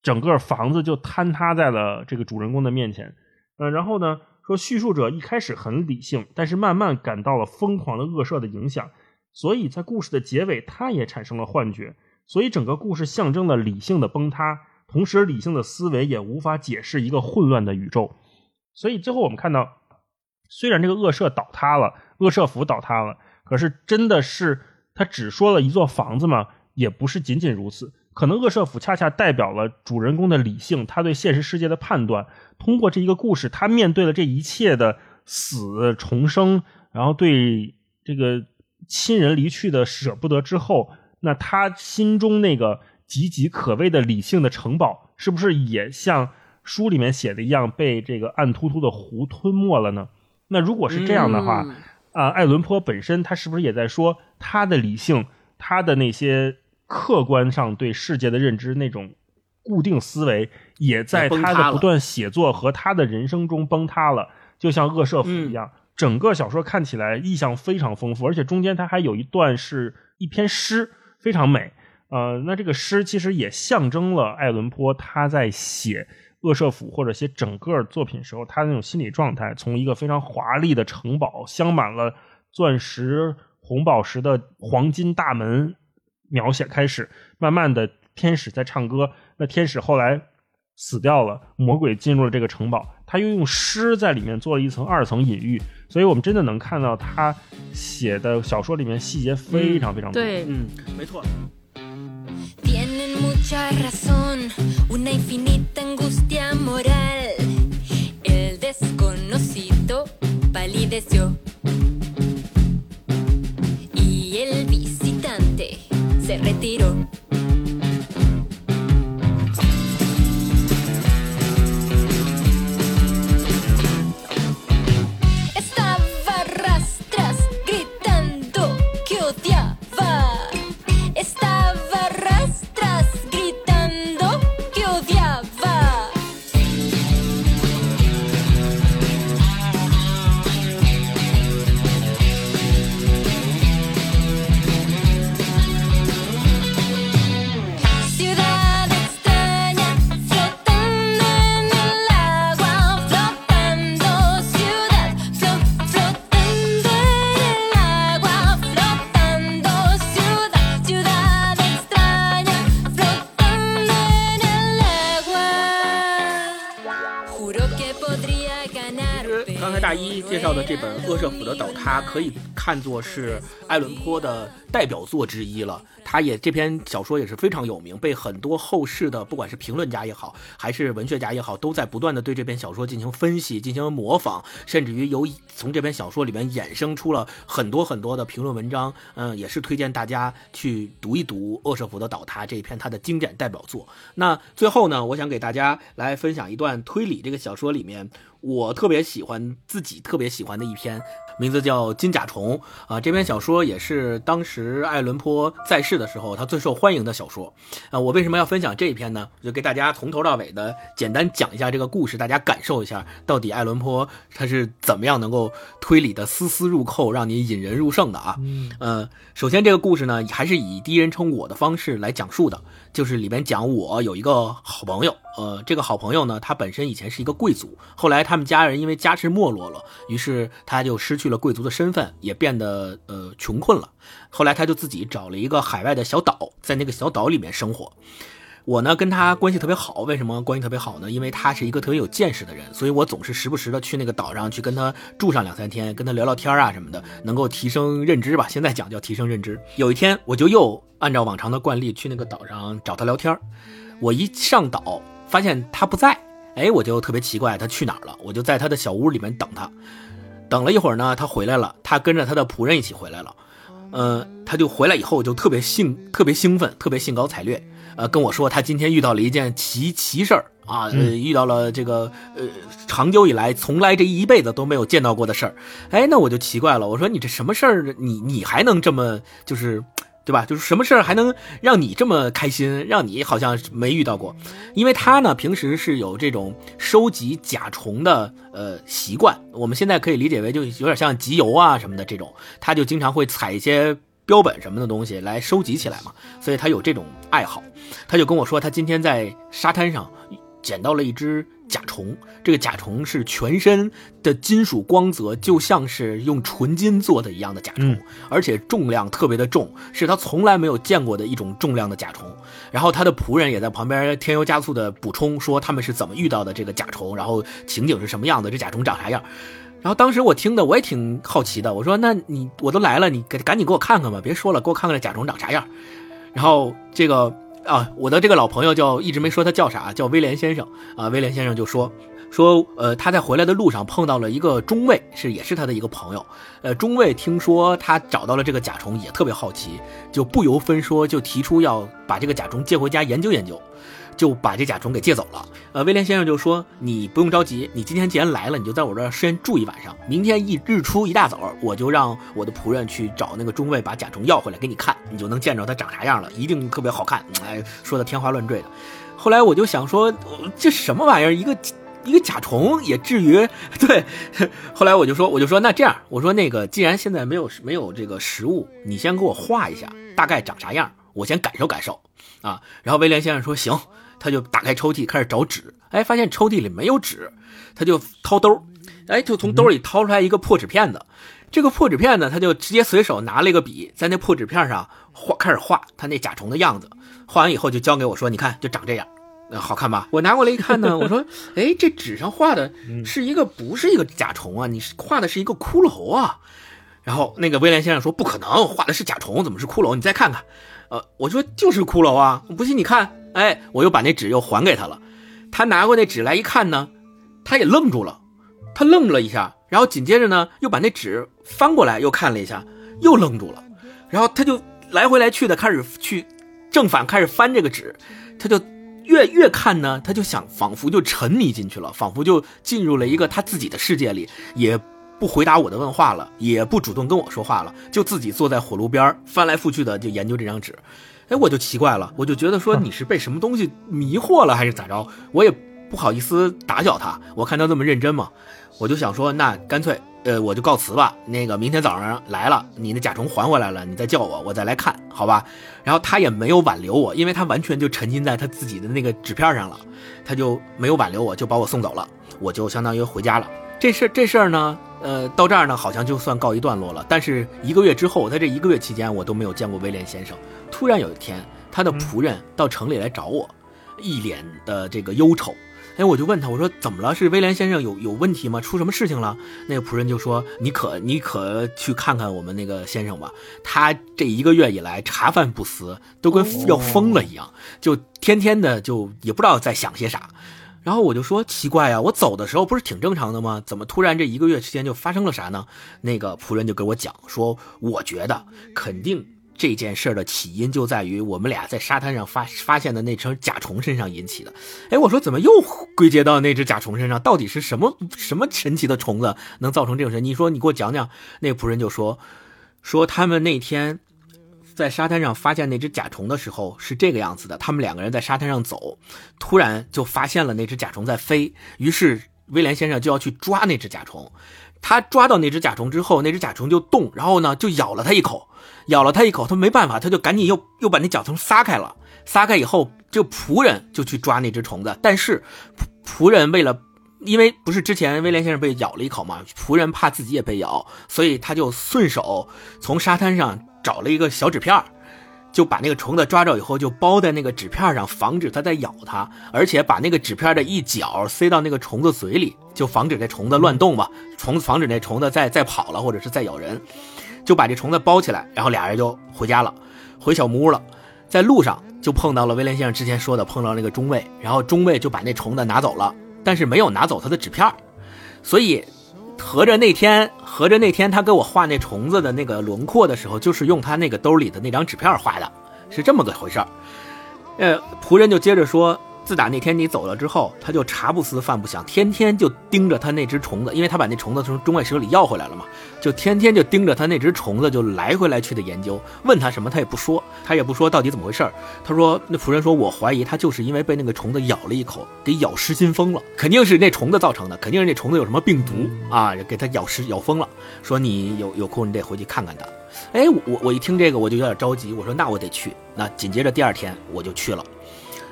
整个房子就坍塌在了这个主人公的面前。呃，然后呢，说叙述者一开始很理性，但是慢慢感到了疯狂的恶舍的影响，所以在故事的结尾，他也产生了幻觉。所以整个故事象征了理性的崩塌，同时理性的思维也无法解释一个混乱的宇宙。所以最后我们看到，虽然这个恶社倒塌了，恶社府倒塌了，可是真的是他只说了一座房子吗？也不是仅仅如此。可能恶社府恰恰代表了主人公的理性，他对现实世界的判断。通过这一个故事，他面对了这一切的死重生，然后对这个亲人离去的舍不得之后，那他心中那个岌岌可危的理性的城堡，是不是也像书里面写的一样，被这个暗突突的湖吞没了呢？那如果是这样的话，嗯啊，爱伦坡本身他是不是也在说他的理性，他的那些客观上对世界的认知那种固定思维，也在他的不断写作和他的人生中崩塌了，就像恶舍府一样。整个小说看起来意象非常丰富，而且中间它还有一段是一篇诗，非常美。呃，那这个诗其实也象征了爱伦坡他在写恶舍府或者写整个作品时候他那种心理状态，从一个非常华丽的城堡，镶满了钻石、红宝石的黄金大门描写开始，慢慢的天使在唱歌，那天使后来死掉了，魔鬼进入了这个城堡，他又用诗在里面做了一层二层隐喻，所以我们真的能看到他写的小说里面细节非常非常多。对，嗯，没错。Tienen mucha razón, una infinita angustia moral. El desconocido palideció. Y el visitante se retiró. 可以看作是爱伦坡的代表作之一了。他也这篇小说也是非常有名，被很多后世的不管是评论家也好，还是文学家也好，都在不断的对这篇小说进行分析、进行模仿，甚至于有从这篇小说里面衍生出了很多很多的评论文章。嗯，也是推荐大家去读一读《恶舍福的倒塌》这一篇他的经典代表作。那最后呢，我想给大家来分享一段推理这个小说里面我特别喜欢、自己特别喜欢的一篇，名字叫《金甲虫》啊。这篇小说也是当时爱伦坡在世的时候他最受欢迎的小说啊。我为什么要分享这一篇呢？我就给大家从头到尾的简单讲一下这个故事，大家感受一下到底爱伦坡他是怎么样能够推理的丝丝入扣，让你引人入胜的啊。嗯，呃，首先这个故事呢，还是以第一人称我的方式来讲述的，就是里边讲我有一个好朋友，呃，这个好朋友呢，他本身以前是一个贵族，后来他们家人因为家世没落了，于是他就失去了贵族的身份，也变得呃穷困了。后来他就自己找了一个海外的小岛，在那个小岛里面生活。我呢跟他关系特别好，为什么关系特别好呢？因为他是一个特别有见识的人，所以我总是时不时的去那个岛上去跟他住上两三天，跟他聊聊天啊什么的，能够提升认知吧。现在讲叫提升认知。有一天，我就又按照往常的惯例去那个岛上找他聊天我一上岛发现他不在，哎，我就特别奇怪他去哪儿了，我就在他的小屋里面等他。等了一会儿呢，他回来了，他跟着他的仆人一起回来了。呃，他就回来以后就特别兴特别兴奋，特别兴高采烈，呃，跟我说他今天遇到了一件奇奇事儿啊，呃，遇到了这个呃长久以来从来这一辈子都没有见到过的事儿。哎，那我就奇怪了，我说你这什么事儿？你你还能这么就是。对吧？就是什么事儿还能让你这么开心，让你好像没遇到过，因为他呢平时是有这种收集甲虫的呃习惯，我们现在可以理解为就有点像集邮啊什么的这种，他就经常会采一些标本什么的东西来收集起来嘛，所以他有这种爱好。他就跟我说，他今天在沙滩上捡到了一只甲虫，这个甲虫是全身的金属光泽就像是用纯金做的一样的甲虫，而且重量特别的重，是他从来没有见过的一种重量的甲虫。然后他的仆人也在旁边添油加醋的补充说他们是怎么遇到的这个甲虫，然后情景是什么样的，这甲虫长啥样。然后当时我听的我也挺好奇的，我说那你我都来了，你赶赶紧给我看看吧，别说了，给我看看这甲虫长啥样。然后这个啊，我的这个老朋友叫一直没说他叫啥，叫威廉先生啊。威廉先生就说说，呃，他在回来的路上碰到了一个中尉，是也是他的一个朋友。呃，中尉听说他找到了这个甲虫，也特别好奇，就不由分说就提出要把这个甲虫借回家研究研究。就把这甲虫给借走了。呃，威廉先生就说：“你不用着急，你今天既然来了，你就在我这儿先住一晚上。明天一日出一大早，我就让我的仆人去找那个中尉把甲虫要回来给你看，你就能见着它长啥样了，一定特别好看。”哎，说的天花乱坠的。后来我就想说，这什么玩意儿？一个一个甲虫也至于？对。后来我就说，我就说那这样，我说那个既然现在没有没有这个实物，你先给我画一下，大概长啥样，我先感受感受啊。然后威廉先生说行。他就打开抽屉开始找纸，哎，发现抽屉里没有纸，他就掏兜，哎，就从兜里掏出来一个破纸片子。这个破纸片呢，他就直接随手拿了一个笔，在那破纸片上画，开始画他那甲虫的样子。画完以后就交给我说：“你看，就长这样，呃好看吧？”我拿过来一看呢，我说：“哎，这纸上画的是一个不是一个甲虫啊？你是画的是一个骷髅啊？”然后那个威廉先生说：“不可能，画的是甲虫，怎么是骷髅？你再看看。”呃，我说就是骷髅啊，不信你看。哎，我又把那纸又还给他了，他拿过那纸来一看呢，他也愣住了，他愣了一下，然后紧接着呢，又把那纸翻过来又看了一下，又愣住了，然后他就来回来去的开始去正反开始翻这个纸，他就越越看呢，他就想仿佛就沉迷进去了，仿佛就进入了一个他自己的世界里，也不回答我的问话了，也不主动跟我说话了，就自己坐在火炉边翻来覆去的就研究这张纸。哎，我就奇怪了，我就觉得说你是被什么东西迷惑了，还是咋着？我也不好意思打搅他，我看他这么认真嘛，我就想说，那干脆，呃，我就告辞吧。那个明天早上来了，你那甲虫还回来了，你再叫我，我再来看，好吧？然后他也没有挽留我，因为他完全就沉浸在他自己的那个纸片上了，他就没有挽留我，就把我送走了，我就相当于回家了。这事这事儿呢，呃，到这儿呢，好像就算告一段落了。但是一个月之后，在这一个月期间，我都没有见过威廉先生。突然有一天，他的仆人到城里来找我，一脸的这个忧愁。哎，我就问他，我说怎么了？是威廉先生有有问题吗？出什么事情了？那个仆人就说：“你可你可去看看我们那个先生吧，他这一个月以来茶饭不思，都跟要疯了一样，就天天的就也不知道在想些啥。”然后我就说奇怪啊，我走的时候不是挺正常的吗？怎么突然这一个月之间就发生了啥呢？那个仆人就给我讲说，我觉得肯定这件事的起因就在于我们俩在沙滩上发发现的那只甲虫身上引起的。哎，我说怎么又归结到那只甲虫身上？到底是什么什么神奇的虫子能造成这种事？你说你给我讲讲。那个仆人就说说他们那天。在沙滩上发现那只甲虫的时候是这个样子的，他们两个人在沙滩上走，突然就发现了那只甲虫在飞，于是威廉先生就要去抓那只甲虫。他抓到那只甲虫之后，那只甲虫就动，然后呢就咬了他一口，咬了他一口，他没办法，他就赶紧又又把那甲虫撒开了。撒开以后，就仆人就去抓那只虫子，但是仆仆人为了因为不是之前威廉先生被咬了一口嘛，仆人怕自己也被咬，所以他就顺手从沙滩上找了一个小纸片，就把那个虫子抓着以后，就包在那个纸片上，防止它再咬它，而且把那个纸片的一角塞到那个虫子嘴里，就防止这虫子乱动吧，虫防止那虫子再再跑了，或者是再咬人，就把这虫子包起来，然后俩人就回家了，回小木屋了。在路上就碰到了威廉先生之前说的碰到那个中尉，然后中尉就把那虫子拿走了，但是没有拿走他的纸片，所以合着那天合着那天他给我画那虫子的那个轮廓的时候，就是用他那个兜里的那张纸片画的，是这么个回事儿。呃，仆人就接着说，自打那天你走了之后，他就茶不思饭不想，天天就盯着他那只虫子，因为他把那虫子从中外手里要回来了嘛，就天天就盯着他那只虫子，就来回来去的研究。问他什么，他也不说，他也不说到底怎么回事儿。他说，那仆人说，我怀疑他就是因为被那个虫子咬了一口，给咬失心疯了，肯定是那虫子造成的，肯定是那虫子有什么病毒啊，给他咬失咬疯了。说你有有空你得回去看看他。哎，我我一听这个我就有点着急，我说那我得去。那紧接着第二天我就去了。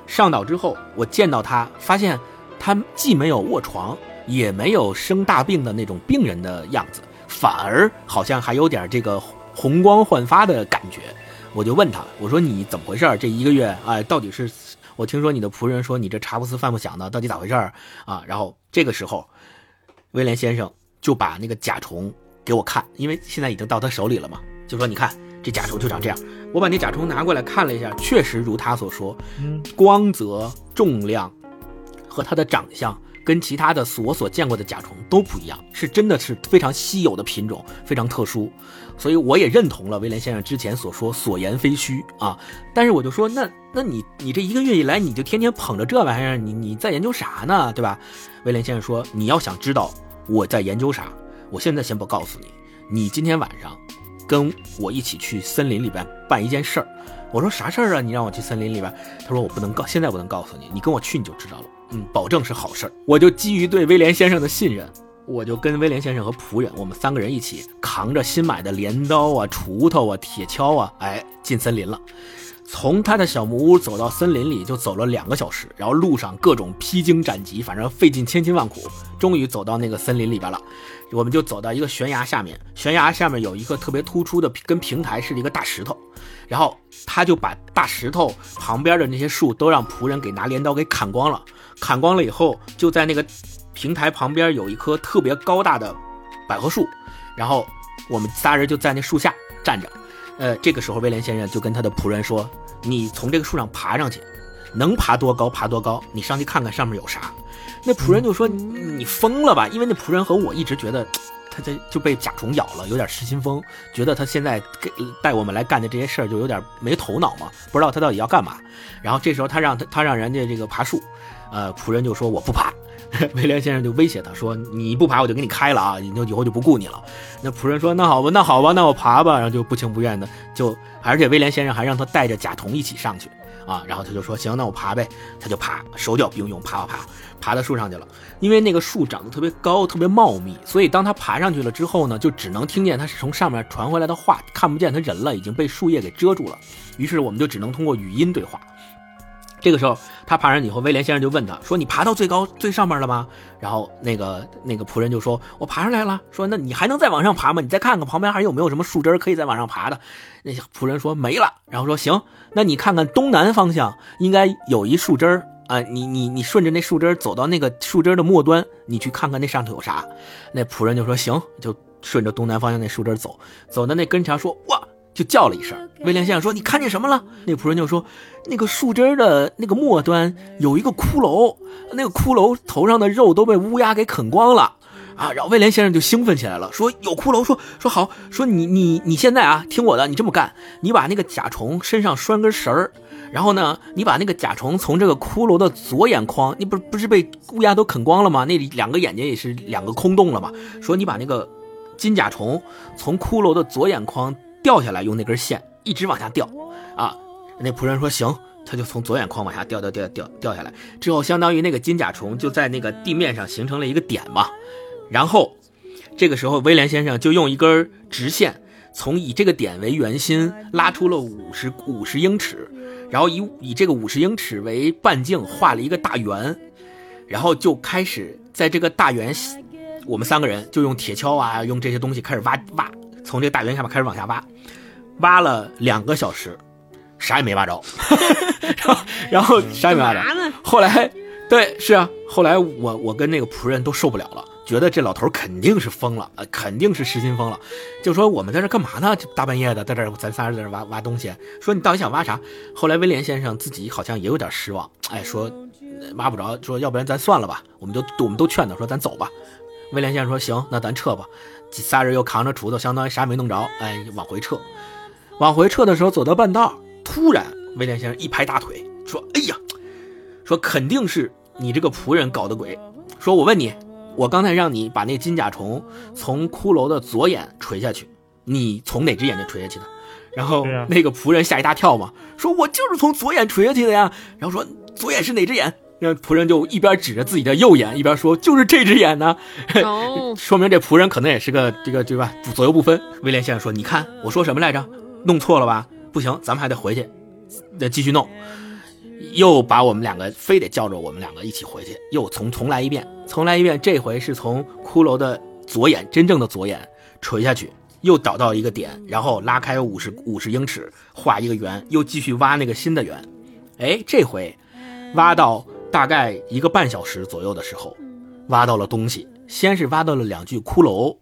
上岛之后，我见到他，发现他既没有卧床，也没有生大病的那种病人的样子，反而好像还有点这个红光焕发的感觉。我就问他，我说你怎么回事？这一个月啊，到底是？我听说你的仆人说你这茶不思饭不想的，到底咋回事啊？然后这个时候，威廉先生就把那个甲虫给我看，因为现在已经到他手里了嘛，就说你看这甲虫就长这样。我把那甲虫拿过来看了一下，确实如他所说，光泽、重量和它的长相跟其他的我所见过的甲虫都不一样，是真的是非常稀有的品种，非常特殊。所以我也认同了威廉先生之前所说所言非虚啊。但是我就说，那那你你这一个月以来，你就天天捧着这玩意儿，你你在研究啥呢？对吧？威廉先生说，你要想知道我在研究啥，我现在先不告诉你，你今天晚上。跟我一起去森林里边办一件事儿，我说啥事儿啊？你让我去森林里边？他说我不能告，现在不能告诉你，你跟我去你就知道了。嗯，保证是好事儿。我就基于对威廉先生的信任，我就跟威廉先生和仆人，我们三个人一起扛着新买的镰刀啊、锄头啊、铁锹啊，哎，进森林了。从他的小木屋走到森林里就走了两个小时，然后路上各种披荆斩棘，反正费尽千辛万苦，终于走到那个森林里边了。我们就走到一个悬崖下面，悬崖下面有一个特别突出的跟平台似的一个大石头，然后他就把大石头旁边的那些树都让仆人给拿镰刀给砍光了。砍光了以后，就在那个平台旁边有一棵特别高大的百合树，然后我们仨人就在那树下站着。呃，这个时候威廉先生就跟他的仆人说：“你从这个树上爬上去，能爬多高爬多高，你上去看看上面有啥。”那仆人就说：“你疯了吧？”因为那仆人和我一直觉得，他这就被甲虫咬了，有点失心疯，觉得他现在给带我们来干的这些事儿就有点没头脑嘛，不知道他到底要干嘛。然后这时候他让他他让人家这个爬树，呃，仆人就说：“我不爬。” 威廉先生就威胁他说：“你不爬，我就给你开了啊！你就以后就不顾你了。”那仆人说：“那好吧，那好吧，那我爬吧。”然后就不情不愿的就，而且威廉先生还让他带着甲虫一起上去啊。然后他就说：“行，那我爬呗。”他就爬，手脚并用，爬爬爬，爬到树上去了。因为那个树长得特别高，特别茂密，所以当他爬上去了之后呢，就只能听见他是从上面传回来的话，看不见他人了，已经被树叶给遮住了。于是我们就只能通过语音对话。这个时候，他爬上以后，威廉先生就问他说：“你爬到最高最上面了吗？”然后那个那个仆人就说：“我爬上来了。”说：“那你还能再往上爬吗？你再看看旁边还有没有什么树枝可以再往上爬的。”那仆人说：“没了。”然后说：“行，那你看看东南方向应该有一树枝啊，你你你顺着那树枝走到那个树枝的末端，你去看看那上头有啥。”那仆人就说：“行，就顺着东南方向那树枝走，走到那跟前说：‘哇！’就叫了一声。威廉先生说：‘你看见什么了？’那仆人就说。”那个树枝的那个末端有一个骷髅，那个骷髅头上的肉都被乌鸦给啃光了啊！然后威廉先生就兴奋起来了，说有骷髅，说说好，说你你你现在啊，听我的，你这么干，你把那个甲虫身上拴根绳儿，然后呢，你把那个甲虫从这个骷髅的左眼眶，你不不是被乌鸦都啃光了吗？那里两个眼睛也是两个空洞了嘛？说你把那个金甲虫从骷髅的左眼眶掉下来，用那根线一直往下掉啊！那仆人说行，他就从左眼眶往下掉掉掉掉掉下来，之后相当于那个金甲虫就在那个地面上形成了一个点嘛。然后这个时候威廉先生就用一根直线从以这个点为圆心拉出了五十五十英尺，然后以以这个五十英尺为半径画了一个大圆，然后就开始在这个大圆，我们三个人就用铁锹啊，用这些东西开始挖挖，从这个大圆下面开始往下挖，挖了两个小时。啥也没挖着，然后然后啥也没挖着。后来，对，是啊，后来我我跟那个仆人都受不了了，觉得这老头肯定是疯了，呃，肯定是失心疯了，就说我们在这干嘛呢？这大半夜的，在这咱仨人在这挖挖东西，说你到底想挖啥？后来威廉先生自己好像也有点失望，哎，说呃挖不着，说要不然咱算了吧，我们就我们都劝他说咱走吧。威廉先生说行，那咱撤吧。仨人又扛着锄头，相当于啥也没弄着，哎，往回撤。往回撤的时候，走到半道，突然威廉先生一拍大腿，说：“哎呀，说肯定是你这个仆人搞的鬼。说我问你，我刚才让你把那金甲虫从骷髅的左眼垂下去，你从哪只眼睛垂下去的？”然后那个仆人吓一大跳嘛，说：“我就是从左眼垂下去的呀。”然后说：“左眼是哪只眼？”然后仆人就一边指着自己的右眼，一边说：“就是这只眼呢。”哦，说明这仆人可能也是个这个对吧？左右不分。威廉先生说：“你看我说什么来着？弄错了吧？不行，咱们还得回去，得继续弄。”又把我们两个非得叫着我们两个一起回去，又重重来一遍，重来一遍。这回是从骷髅的左眼，真正的左眼垂下去，又倒到一个点，然后拉开五十五十英尺，画一个圆，又继续挖那个新的圆。哎，这回挖到大概一个半小时左右的时候，挖到了东西。先是挖到了两具骷髅，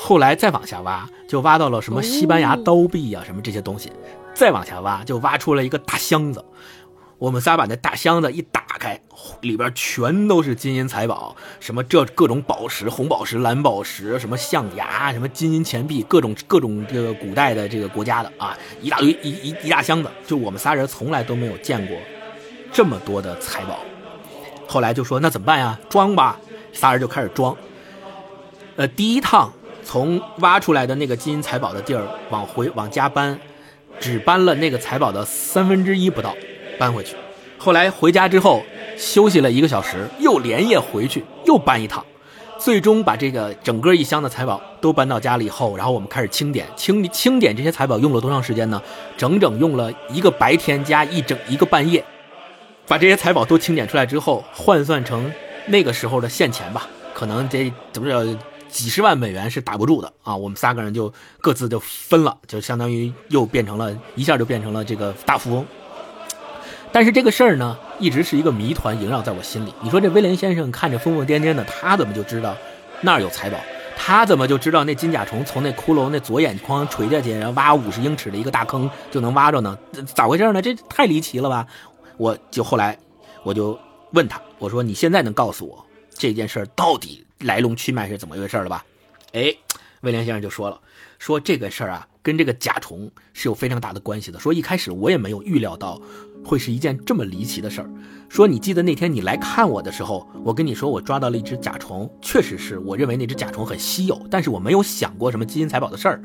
后来再往下挖，就挖到了什么西班牙刀币啊，什么这些东西。再往下挖，就挖出了一个大箱子。我们仨把那大箱子一打开，里边全都是金银财宝，什么这各种宝石，红宝石、蓝宝石，什么象牙，什么金银钱币，各种各种这个古代的这个国家的啊，一大堆一一一大箱子。就我们仨人从来都没有见过这么多的财宝。后来就说那怎么办呀？装吧，仨人就开始装。呃，第一趟从挖出来的那个金银财宝的地儿往回往家搬，只搬了那个财宝的三分之一不到，搬回去。后来回家之后休息了一个小时，又连夜回去又搬一趟，最终把这个整个一箱的财宝都搬到家里以后，然后我们开始清点，清清点这些财宝用了多长时间呢？整整用了一个白天加一整一个半夜，把这些财宝都清点出来之后，换算成那个时候的现钱吧，可能这怎么着几十万美元是打不住的啊！我们三个人就各自就分了，就相当于又变成了一下就变成了这个大富翁。但是这个事儿呢，一直是一个谜团萦绕在我心里。你说这威廉先生看着疯疯癫癫的，他怎么就知道那儿有财宝？他怎么就知道那金甲虫从那骷髅那左眼眶垂下去，然后挖五十英尺的一个大坑就能挖着呢？咋回事呢？这太离奇了吧！我就后来我就问他，我说你现在能告诉我这件事到底来龙去脉是怎么一回事了吧？哎，威廉先生就说了，说这个事儿啊，跟这个甲虫是有非常大的关系的。说一开始我也没有预料到会是一件这么离奇的事儿。说你记得那天你来看我的时候，我跟你说我抓到了一只甲虫，确实是我认为那只甲虫很稀有，但是我没有想过什么金银财宝的事儿。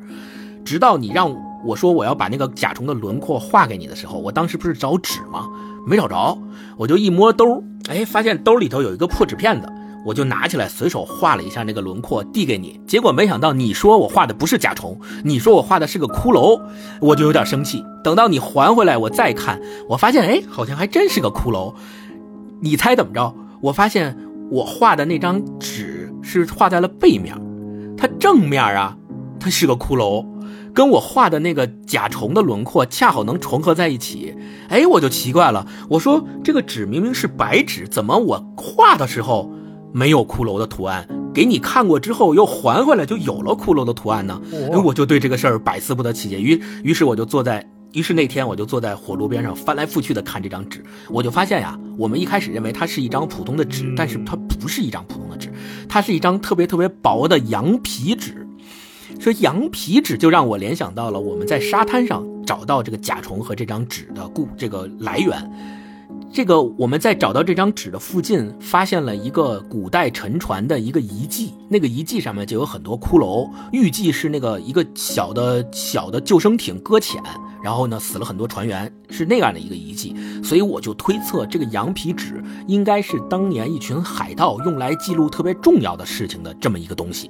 直到你让我说我要把那个甲虫的轮廓画给你的时候，我当时不是找纸吗？没找着，我就一摸兜，哎，发现兜里头有一个破纸片子，我就拿起来随手画了一下那个轮廓，递给你。结果没想到你说我画的不是甲虫，你说我画的是个骷髅，我就有点生气。等到你还回来，我再看，我发现哎，好像还真是个骷髅。你猜怎么着？我发现我画的那张纸是画在了背面，它正面啊，它是个骷髅。跟我画的那个甲虫的轮廓恰好能重合在一起，哎，我就奇怪了，我说这个纸明明是白纸，怎么我画的时候没有骷髅的图案？给你看过之后又还回来就有了骷髅的图案呢？哎，我就对这个事儿百思不得其解。于于是我就坐在，于是那天我就坐在火炉边上翻来覆去的看这张纸，我就发现呀，我们一开始认为它是一张普通的纸，但是它不是一张普通的纸，它是一张特别特别薄的羊皮纸。说羊皮纸就让我联想到了我们在沙滩上找到这个甲虫和这张纸的故这个来源。这个我们在找到这张纸的附近，发现了一个古代沉船的一个遗迹，那个遗迹上面就有很多骷髅，预计是那个一个小的小的救生艇搁浅，然后呢死了很多船员，是那样的一个遗迹。所以我就推测，这个羊皮纸应该是当年一群海盗用来记录特别重要的事情的这么一个东西。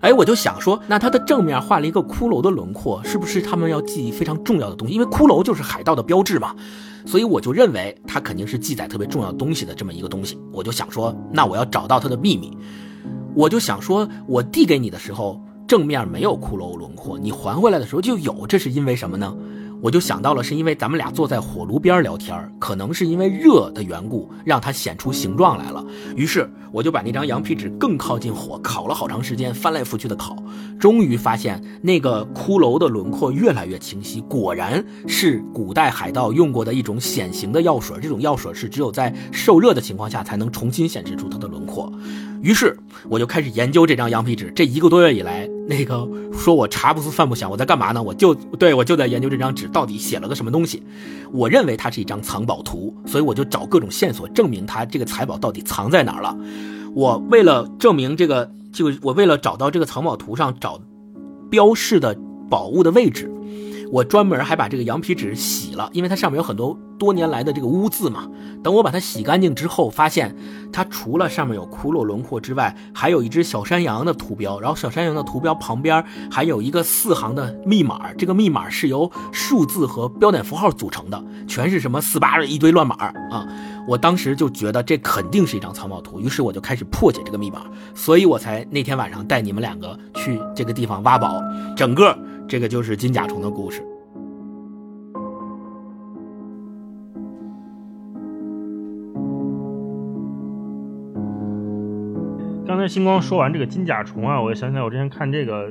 哎，我就想说，那它的正面画了一个骷髅的轮廓，是不是他们要记忆非常重要的东西？因为骷髅就是海盗的标志嘛，所以我就认为它肯定是记载特别重要东西的这么一个东西。我就想说，那我要找到它的秘密。我就想说，我递给你的时候，正面没有骷髅轮廓，你还回来的时候就有，这是因为什么呢？我就想到了，是因为咱们俩坐在火炉边聊天，可能是因为热的缘故，让它显出形状来了。于是我就把那张羊皮纸更靠近火，烤了好长时间，翻来覆去的烤，终于发现那个骷髅的轮廓越来越清晰，果然是古代海盗用过的一种显形的药水。这种药水是只有在受热的情况下才能重新显示出它的轮廓。于是我就开始研究这张羊皮纸。这一个多月以来，那个说我茶不思饭不想，我在干嘛呢？我就对我就在研究这张纸到底写了个什么东西。我认为它是一张藏宝图，所以我就找各种线索证明它这个财宝到底藏在哪儿了。我为了证明这个，就我为了找到这个藏宝图上找标示的宝物的位置，我专门还把这个羊皮纸洗了，因为它上面有很多多年来的这个污渍嘛。等我把它洗干净之后，发现它除了上面有骷髅轮廓之外，还有一只小山羊的图标，然后小山羊的图标旁边还有一个四行的密码，这个密码是由数字和标点符号组成的，全是什么四八的一堆乱码啊！我当时就觉得这肯定是一张藏宝图，于是我就开始破解这个密码，所以我才那天晚上带你们两个去这个地方挖宝，整个这个就是金甲虫的故事。刚才星光说完这个金甲虫啊，我想起来我之前看这个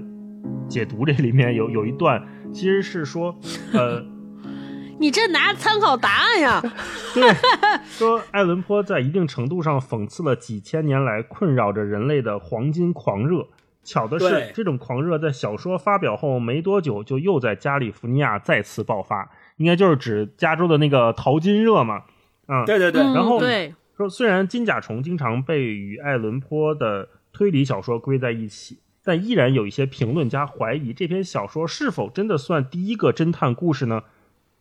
解读，这里面有有一段其实是说，呃，你这拿参考答案呀？对，说爱伦坡在一定程度上讽刺了几千年来困扰着人类的黄金狂热。巧的是，这种狂热在小说发表后没多久，就又在加利福尼亚再次爆发，应该就是指加州的那个淘金热嘛。嗯，对对对，嗯然后对，说虽然金甲虫经常被与爱伦坡的推理小说归在一起，但依然有一些评论家怀疑这篇小说是否真的算第一个侦探故事呢？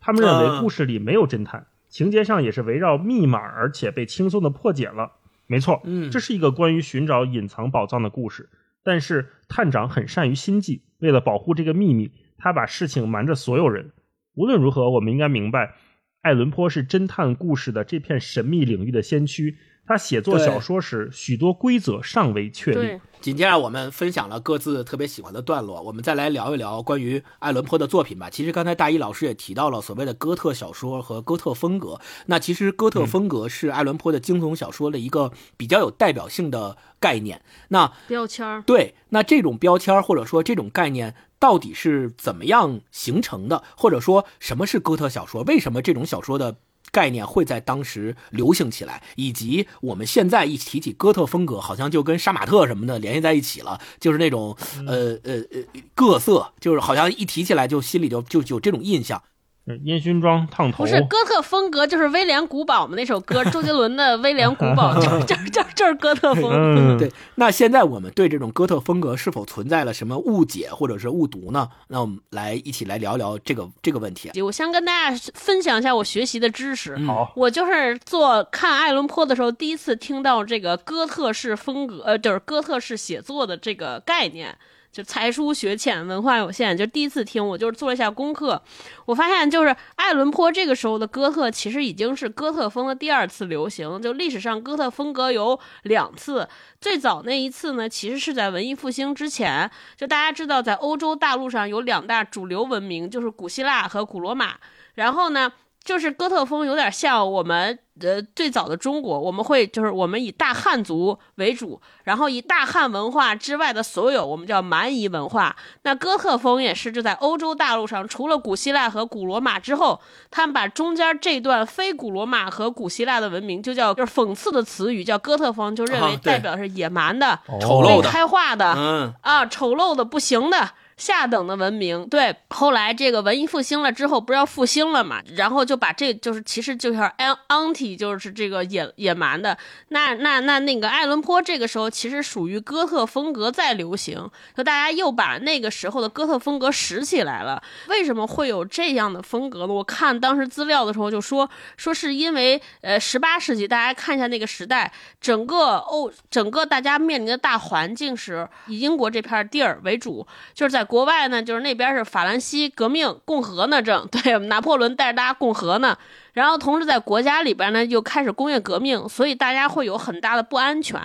他们认为嗯故事里没有侦探，情节上也是围绕密码，而且被轻松的破解了。没错，嗯这是一个关于寻找隐藏宝藏的故事。但是探长很善于心计，为了保护这个秘密，他把事情瞒着所有人。无论如何，我们应该明白，艾伦坡是侦探故事的这片神秘领域的先驱。他写作小说时，许多规则尚未确立。，紧接着我们分享了各自特别喜欢的段落，我们再来聊一聊关于爱伦坡的作品吧。其实刚才大一老师也提到了所谓的哥特小说和哥特风格，那其实哥特风格是爱伦坡的惊悚小说的一个比较有代表性的概念。那标签儿。对，那这种标签儿或者说这种概念到底是怎么样形成的？或者说什么是哥特小说？为什么这种小说的概念会在当时流行起来？以及我们现在一提起哥特风格，好像就跟杀马特什么的联系在一起了，就是那种呃呃呃各色，就是好像一提起来就心里就就就有这种印象。嗯烟熏妆烫头，不是哥特风格，就是威廉古堡嘛那首歌，周杰伦的《威廉古堡 》，就就就就是哥特风。嗯，对，那现在我们对这种哥特风格是否存在了什么误解或者是误读呢？那我们来一起来聊聊这个这个问题。我先跟大家分享一下我学习的知识。好，我就是做看爱伦坡的时候，第一次听到这个哥特式风格，呃，就是哥特式写作的这个概念。就才疏学浅，文化有限，就第一次听，我就是做了一下功课，我发现就是爱伦坡这个时候的哥特，其实已经是哥特风的第二次流行。就历史上哥特风格有两次，最早那一次呢，其实是在文艺复兴之前。就大家知道，在欧洲大陆上有两大主流文明，就是古希腊和古罗马。然后呢，就是哥特风有点像我们呃最早的中国，我们会就是我们以大汉族为主，然后以大汉文化之外的所有我们叫蛮夷文化。那哥特风也是就在欧洲大陆上，除了古希腊和古罗马之后，他们把中间这段非古罗马和古希腊的文明就叫就是讽刺的词语叫哥特风，就认为代表是野蛮的、丑陋开化的。嗯，啊，丑陋的不行的。下等的文明，对，后来这个文艺复兴了之后，不是要复兴了嘛？然后就把这就是其实就是 an anti 就是这个野野蛮的，那那那那个爱伦坡这个时候其实属于哥特风格在流行，就大家又把那个时候的哥特风格拾起来了。为什么会有这样的风格呢？我看当时资料的时候就说说是因为呃十八世纪，大家看一下那个时代，整个欧整个大家面临的大环境是以英国这片地儿为主，就是在国外呢，就是那边是法兰西革命共和呢，正 对拿破仑带着大家共和呢，然后同时在国家里边呢又开始工业革命，所以大家会有很大的不安全。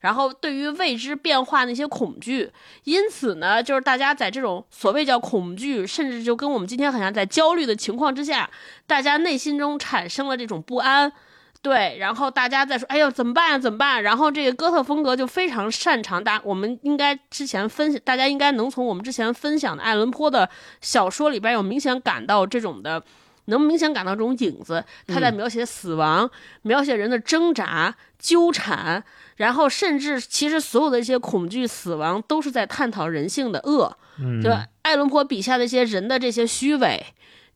然后对于未知变化那些恐惧，因此呢，就是大家在这种所谓叫恐惧，甚至就跟我们今天很像，在焦虑的情况之下，大家内心中产生了这种不安。对，然后大家在说：“哎呦，怎么办呀？怎么办？”然后这个哥特风格就非常擅长大，我们应该之前分享，大家应该能从我们之前分享的爱伦坡的小说里边有明显感到这种的，能明显感到这种影子。他在描写死亡，描写人的挣扎、纠缠，然后甚至其实所有的一些恐惧、死亡，都是在探讨人性的恶。嗯就爱伦坡笔下的一些人的这些虚伪，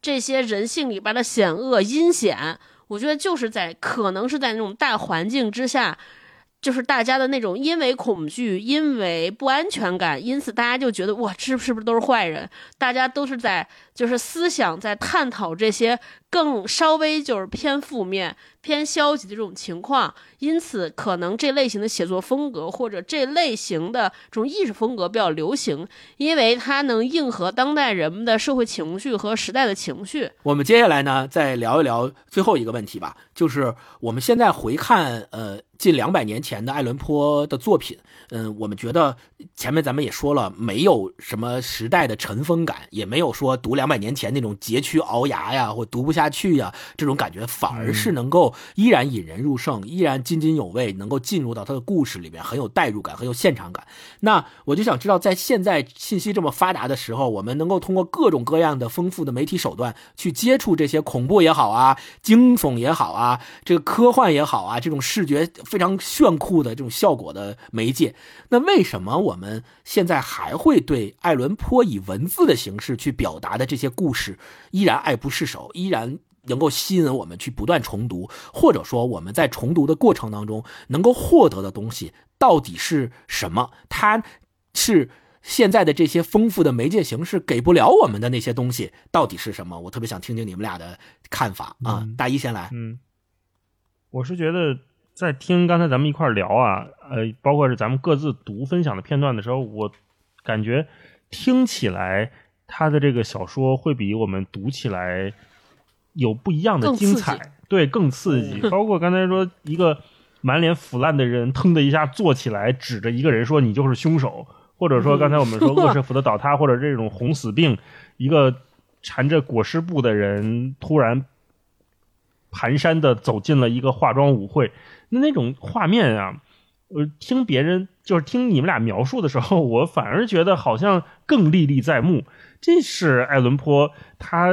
这些人性里边的险恶、阴险，我觉得就是在可能是在那种大环境之下，就是大家的那种因为恐惧、因为不安全感，因此大家就觉得哇，这是不是都是坏人？大家都是在就是思想在探讨这些更稍微就是偏负面、偏消极的这种情况，因此可能这类型的写作风格或者这类型的这种艺术风格比较流行，因为它能应和当代人们的社会情绪和时代的情绪。我们接下来呢，再聊一聊最后一个问题吧，就是我们现在回看，呃，近两百年前的爱伦坡的作品，嗯，我们觉得前面咱们也说了，没有什么时代的尘封感，也没有说读两百年前那种佶屈熬牙呀，或读不下去呀这种感觉，反而是能够依然引人入胜，依然津津有味，能够进入到他的故事里面，很有代入感，很有现场感。那我就想知道，在现在信息这么发达的时候，我们能够通过各种各样的丰富的媒体手段去接触这些恐怖也好啊，惊悚也好啊，这个科幻也好啊，这种视觉非常炫酷的这种效果的媒介。那为什么我们现在还会对爱伦坡以文字的形式去表达的这些故事依然爱不释手，依然？能够吸引我们去不断重读，或者说我们在重读的过程当中能够获得的东西到底是什么？它是现在的这些丰富的媒介形式给不了我们的那些东西到底是什么？我特别想听听你们俩的看法啊！大一先来，嗯，我是觉得在听刚才咱们一块儿聊啊，呃，包括是咱们各自读分享的片段的时候，我感觉听起来他的这个小说会比我们读起来有不一样的精彩，对，更刺激。包括刚才说一个满脸腐烂的人，腾的一下坐起来，指着一个人说：“你就是凶手。”或者说刚才我们说恶舍府的倒塌，或者这种红死病，一个缠着裹尸布的人突然蹒跚的走进了一个化妆舞会，那那种画面啊，呃，听别人就是听你们俩描述的时候，我反而觉得好像更历历在目。这是爱伦坡他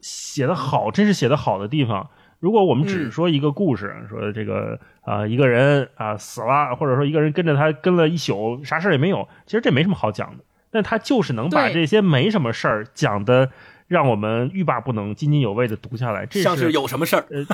写的好，真是写的好的地方。如果我们只是说一个故事，说这个啊、一个人啊、死了，或者说一个人跟着他跟了一宿，啥事儿也没有，其实这没什么好讲的。但他就是能把这些没什么事儿讲的，让我们欲罢不能、津津有味的读下来。这像是有什么事儿？呃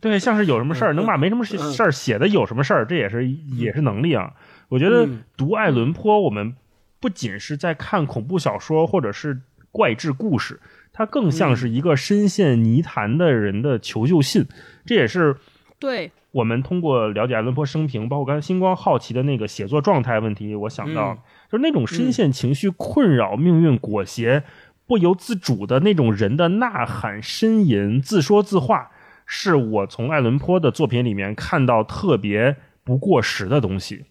对，像是有什么事儿，能把没什么事儿写的有什么事儿，这也是也是能力啊。我觉得嗯读爱伦坡，我们不仅是在看恐怖小说或者是怪志故事，它更像是一个深陷泥潭的人的求救信。这也是对，我们通过了解爱伦坡生平，包括刚才星光好奇的那个写作状态问题，我想到，嗯就是那种深陷情绪困扰、命运裹挟、不由自主的那种人的呐喊、呻吟、自说自话，是我从爱伦坡的作品里面看到特别不过时的东西。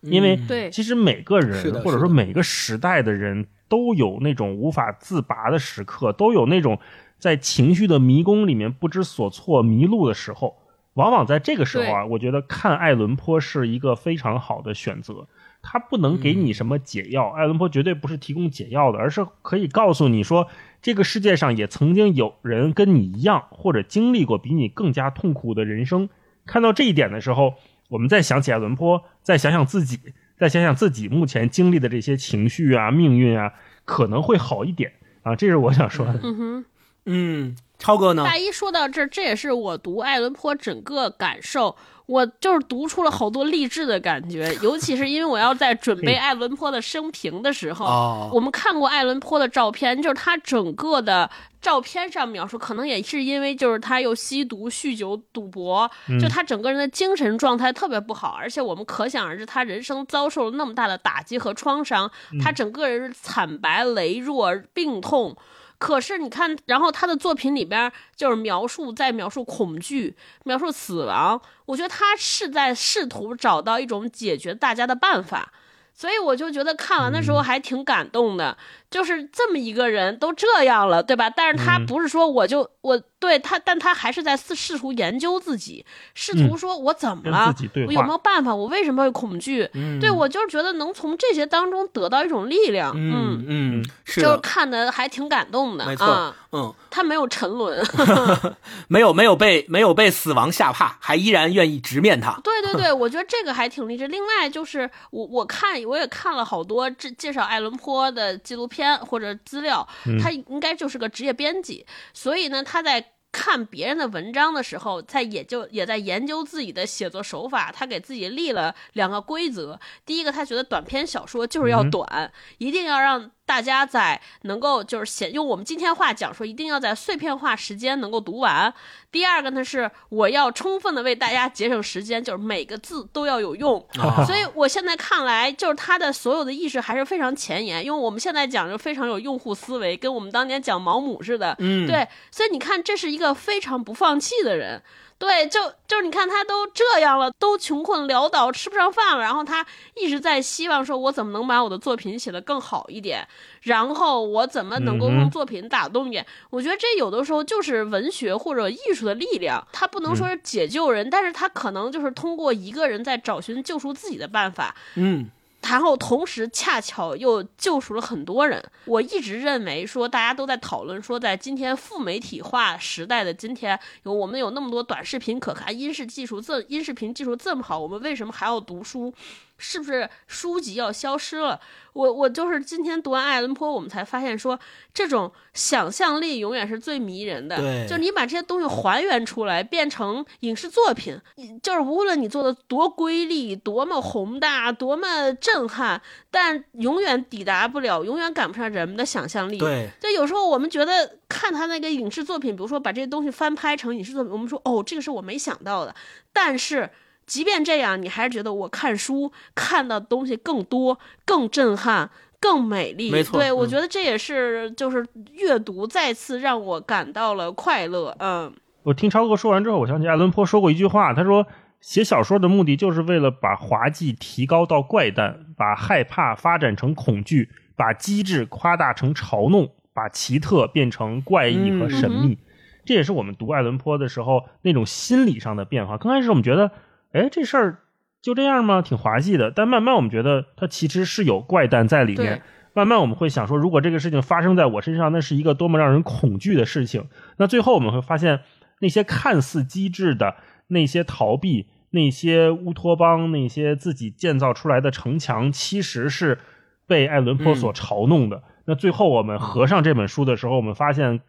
因为嗯对其实每个是人或者说每个时代的人都有那种无法自拔的时刻，都有那种在情绪的迷宫里面不知所措、迷路的时候。往往在这个时候啊，我觉得看爱伦坡是一个非常好的选择。他不能给你什么解药，爱伦坡绝对不是提供解药的，而是可以告诉你说，这个世界上也曾经有人跟你一样，或者经历过比你更加痛苦的人生。看到这一点的时候，我们再想起爱伦坡，再想想自己，再想想自己目前经历的这些情绪啊、命运啊，可能会好一点啊。这是我想说的。嗯哼。嗯，超哥呢？大一说到这儿，这也是我读爱伦坡整个感受，我就是读出了好多励志的感觉，尤其是因为我要在准备爱伦坡的生平的时候，哦我们看过爱伦坡的照片，就是他整个的照片上描述，可能也是因为就是他又吸毒、酗酒、赌博，就他整个人的精神状态特别不好，而且我们可想而知，他人生遭受了那么大的打击和创伤，他整个人是惨白、羸弱、病痛。可是你看，然后他的作品里边就是描述在描述恐惧，描述死亡，我觉得他是在试图找到一种解决大家的办法。所以我就觉得看完的时候还挺感动的，就是这么一个人都这样了，对吧？但是他不是说我就我对他，但他还是在试试图研究自己，试图说我怎么了我有没有办法？我为什么会恐惧？嗯对我就是觉得能从这些当中得到一种力量，嗯嗯，是就是，看的还挺感动的，没错啊，嗯，他没有沉沦，没有没有被没有被死亡吓怕，还依然愿意直面他。对对对，我觉得这个还挺励志。另外就是我我看我也看了好多这介绍爱伦坡的纪录片或者资料，他应该就是个职业编辑，所以呢他在。看别人的文章的时候，在也就也在研究自己的写作手法。他给自己立了两个规则：第一个，他觉得短篇小说就是要短，一定要让大家在能够就是写用我们今天话讲说，一定要在碎片化时间能够读完。第二个呢是我要充分的为大家节省时间，就是每个字都要有用。啊所以我现在看来，就是他的所有的意识还是非常前沿，因为我们现在讲就非常有用户思维，跟我们当年讲毛姆似的。嗯，对，所以你看，这是一个非常不放弃的人。对，就就是你看他都这样了，都穷困潦倒，吃不上饭了，然后他一直在希望说，我怎么能把我的作品写得更好一点，然后我怎么能够用作品打动一点。我觉得这有的时候就是文学或者艺术的力量，它不能说是解救人，但是它可能就是通过一个人在找寻救赎自己的办法，嗯然后同时恰巧又救赎了很多人。我一直认为说，大家都在讨论说，在今天副媒体化时代的今天，有我们有那么多短视频可看，音视技术这音视频技术这么好，我们为什么还要读书？是不是书籍要消失了？我我就是今天读完爱伦坡，我们才发现说，这种想象力永远是最迷人的。对就你把这些东西还原出来，变成影视作品，就是无论你做的多瑰丽、多么宏大、多么震撼，但永远抵达不了，永远赶不上人们的想象力。对，就有时候我们觉得看他那个影视作品，比如说把这些东西翻拍成影视作品，我们说哦，这个是我没想到的。但是即便这样，你还是觉得我看书看到的东西更多、更震撼、更美丽。没错对我嗯觉得这也是就是阅读再次让我感到了快乐。嗯，我听超哥说完之后，我想起爱伦坡说过一句话，他说写小说的目的就是为了把滑稽提高到怪诞，把害怕发展成恐惧，把机智夸大成嘲弄，把奇特变成怪异和神秘。这也是我们读爱伦坡的时候那种心理上的变化。刚开始我们觉得，哎，这事儿就这样吗？挺滑稽的。但慢慢我们觉得它其实是有怪诞在里面。慢慢我们会想说，如果这个事情发生在我身上，那是一个多么让人恐惧的事情。那最后我们会发现，那些看似机智的、那些逃避、那些乌托邦、那些自己建造出来的城墙，其实是被爱伦坡所嘲弄的。那最后我们合上这本书的时候，我们发现，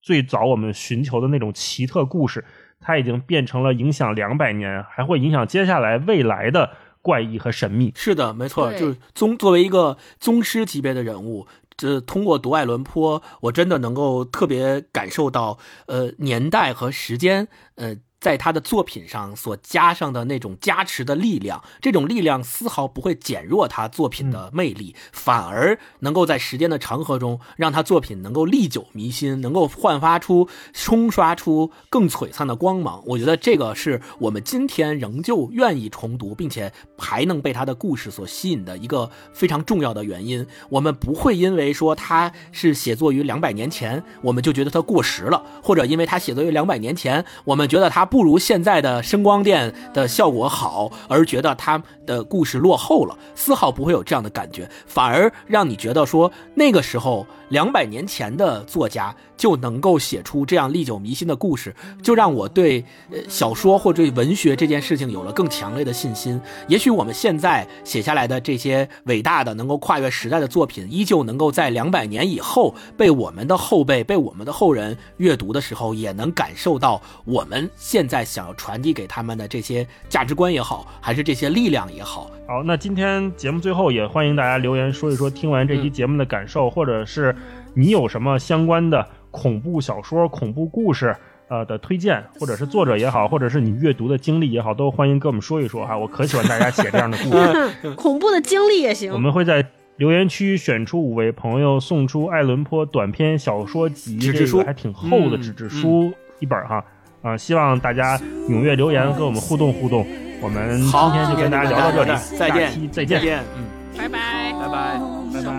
最早我们寻求的那种奇特故事，它已经变成了影响两百年，还会影响接下来未来的怪异和神秘。是的，没错，就是宗作为一个宗师级别的人物，这通过读爱伦坡，我真的能够特别感受到，呃，年代和时间，呃。在他的作品上所加上的那种加持的力量，这种力量丝毫不会减弱他作品的魅力，反而能够在时间的长河中，让他作品能够历久弥新，能够焕发出、冲刷出更璀璨的光芒。我觉得这个是我们今天仍旧愿意重读，并且还能被他的故事所吸引的一个非常重要的原因。我们不会因为说他是写作于两百年前，我们就觉得他过时了，或者因为他写作于两百年前，我们觉得他不如现在的声光电的效果好，而觉得他的故事落后了，丝毫不会有这样的感觉，反而让你觉得说那个时候两百年前的作家就能够写出这样历久弥新的故事，就让我对小说或者文学这件事情有了更强烈的信心。也许我们现在写下来的这些伟大的能够跨越时代的作品，依旧能够在两百年以后被我们的后辈、被我们的后人阅读的时候，也能感受到我们现在想要传递给他们的这些价值观也好，还是这些力量也好。好，那今天节目最后也欢迎大家留言说一说听完这期节目的感受，或者是你有什么相关的恐怖小说、恐怖故事呃的推荐，或者是作者也好，或者是你阅读的经历也好，都欢迎跟我们说一说哈。我可喜欢大家写这样的故事。恐怖的经历也行。我们会在留言区选出五位朋友，送出爱伦坡短篇小说集，纸质书还挺厚的嗯纸质书一本哈。啊，希望大家踊跃留言，跟我们互动互动。我们今，天就跟大家聊到这里，再见再见，嗯，拜拜。拜拜。拜拜。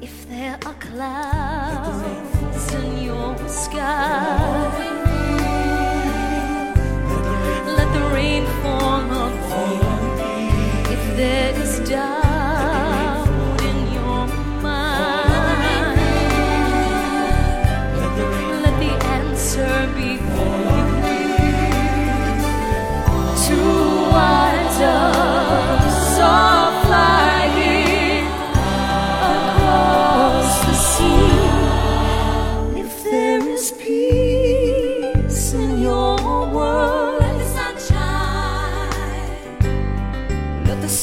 If there are clouds in your sky, let the rain fall on me. If there is doubt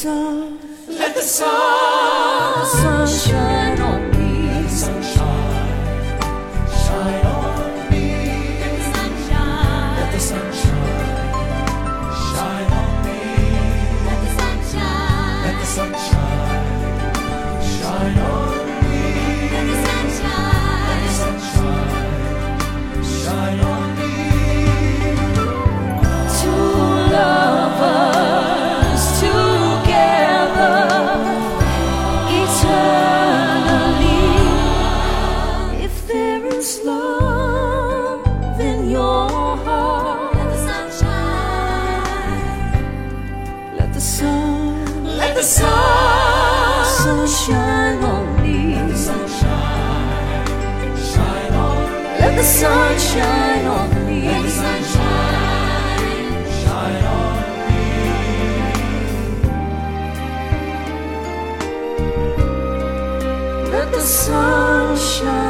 sun, let the sun, shine on me. Let the sunshine, shine on me. Let the sun shine.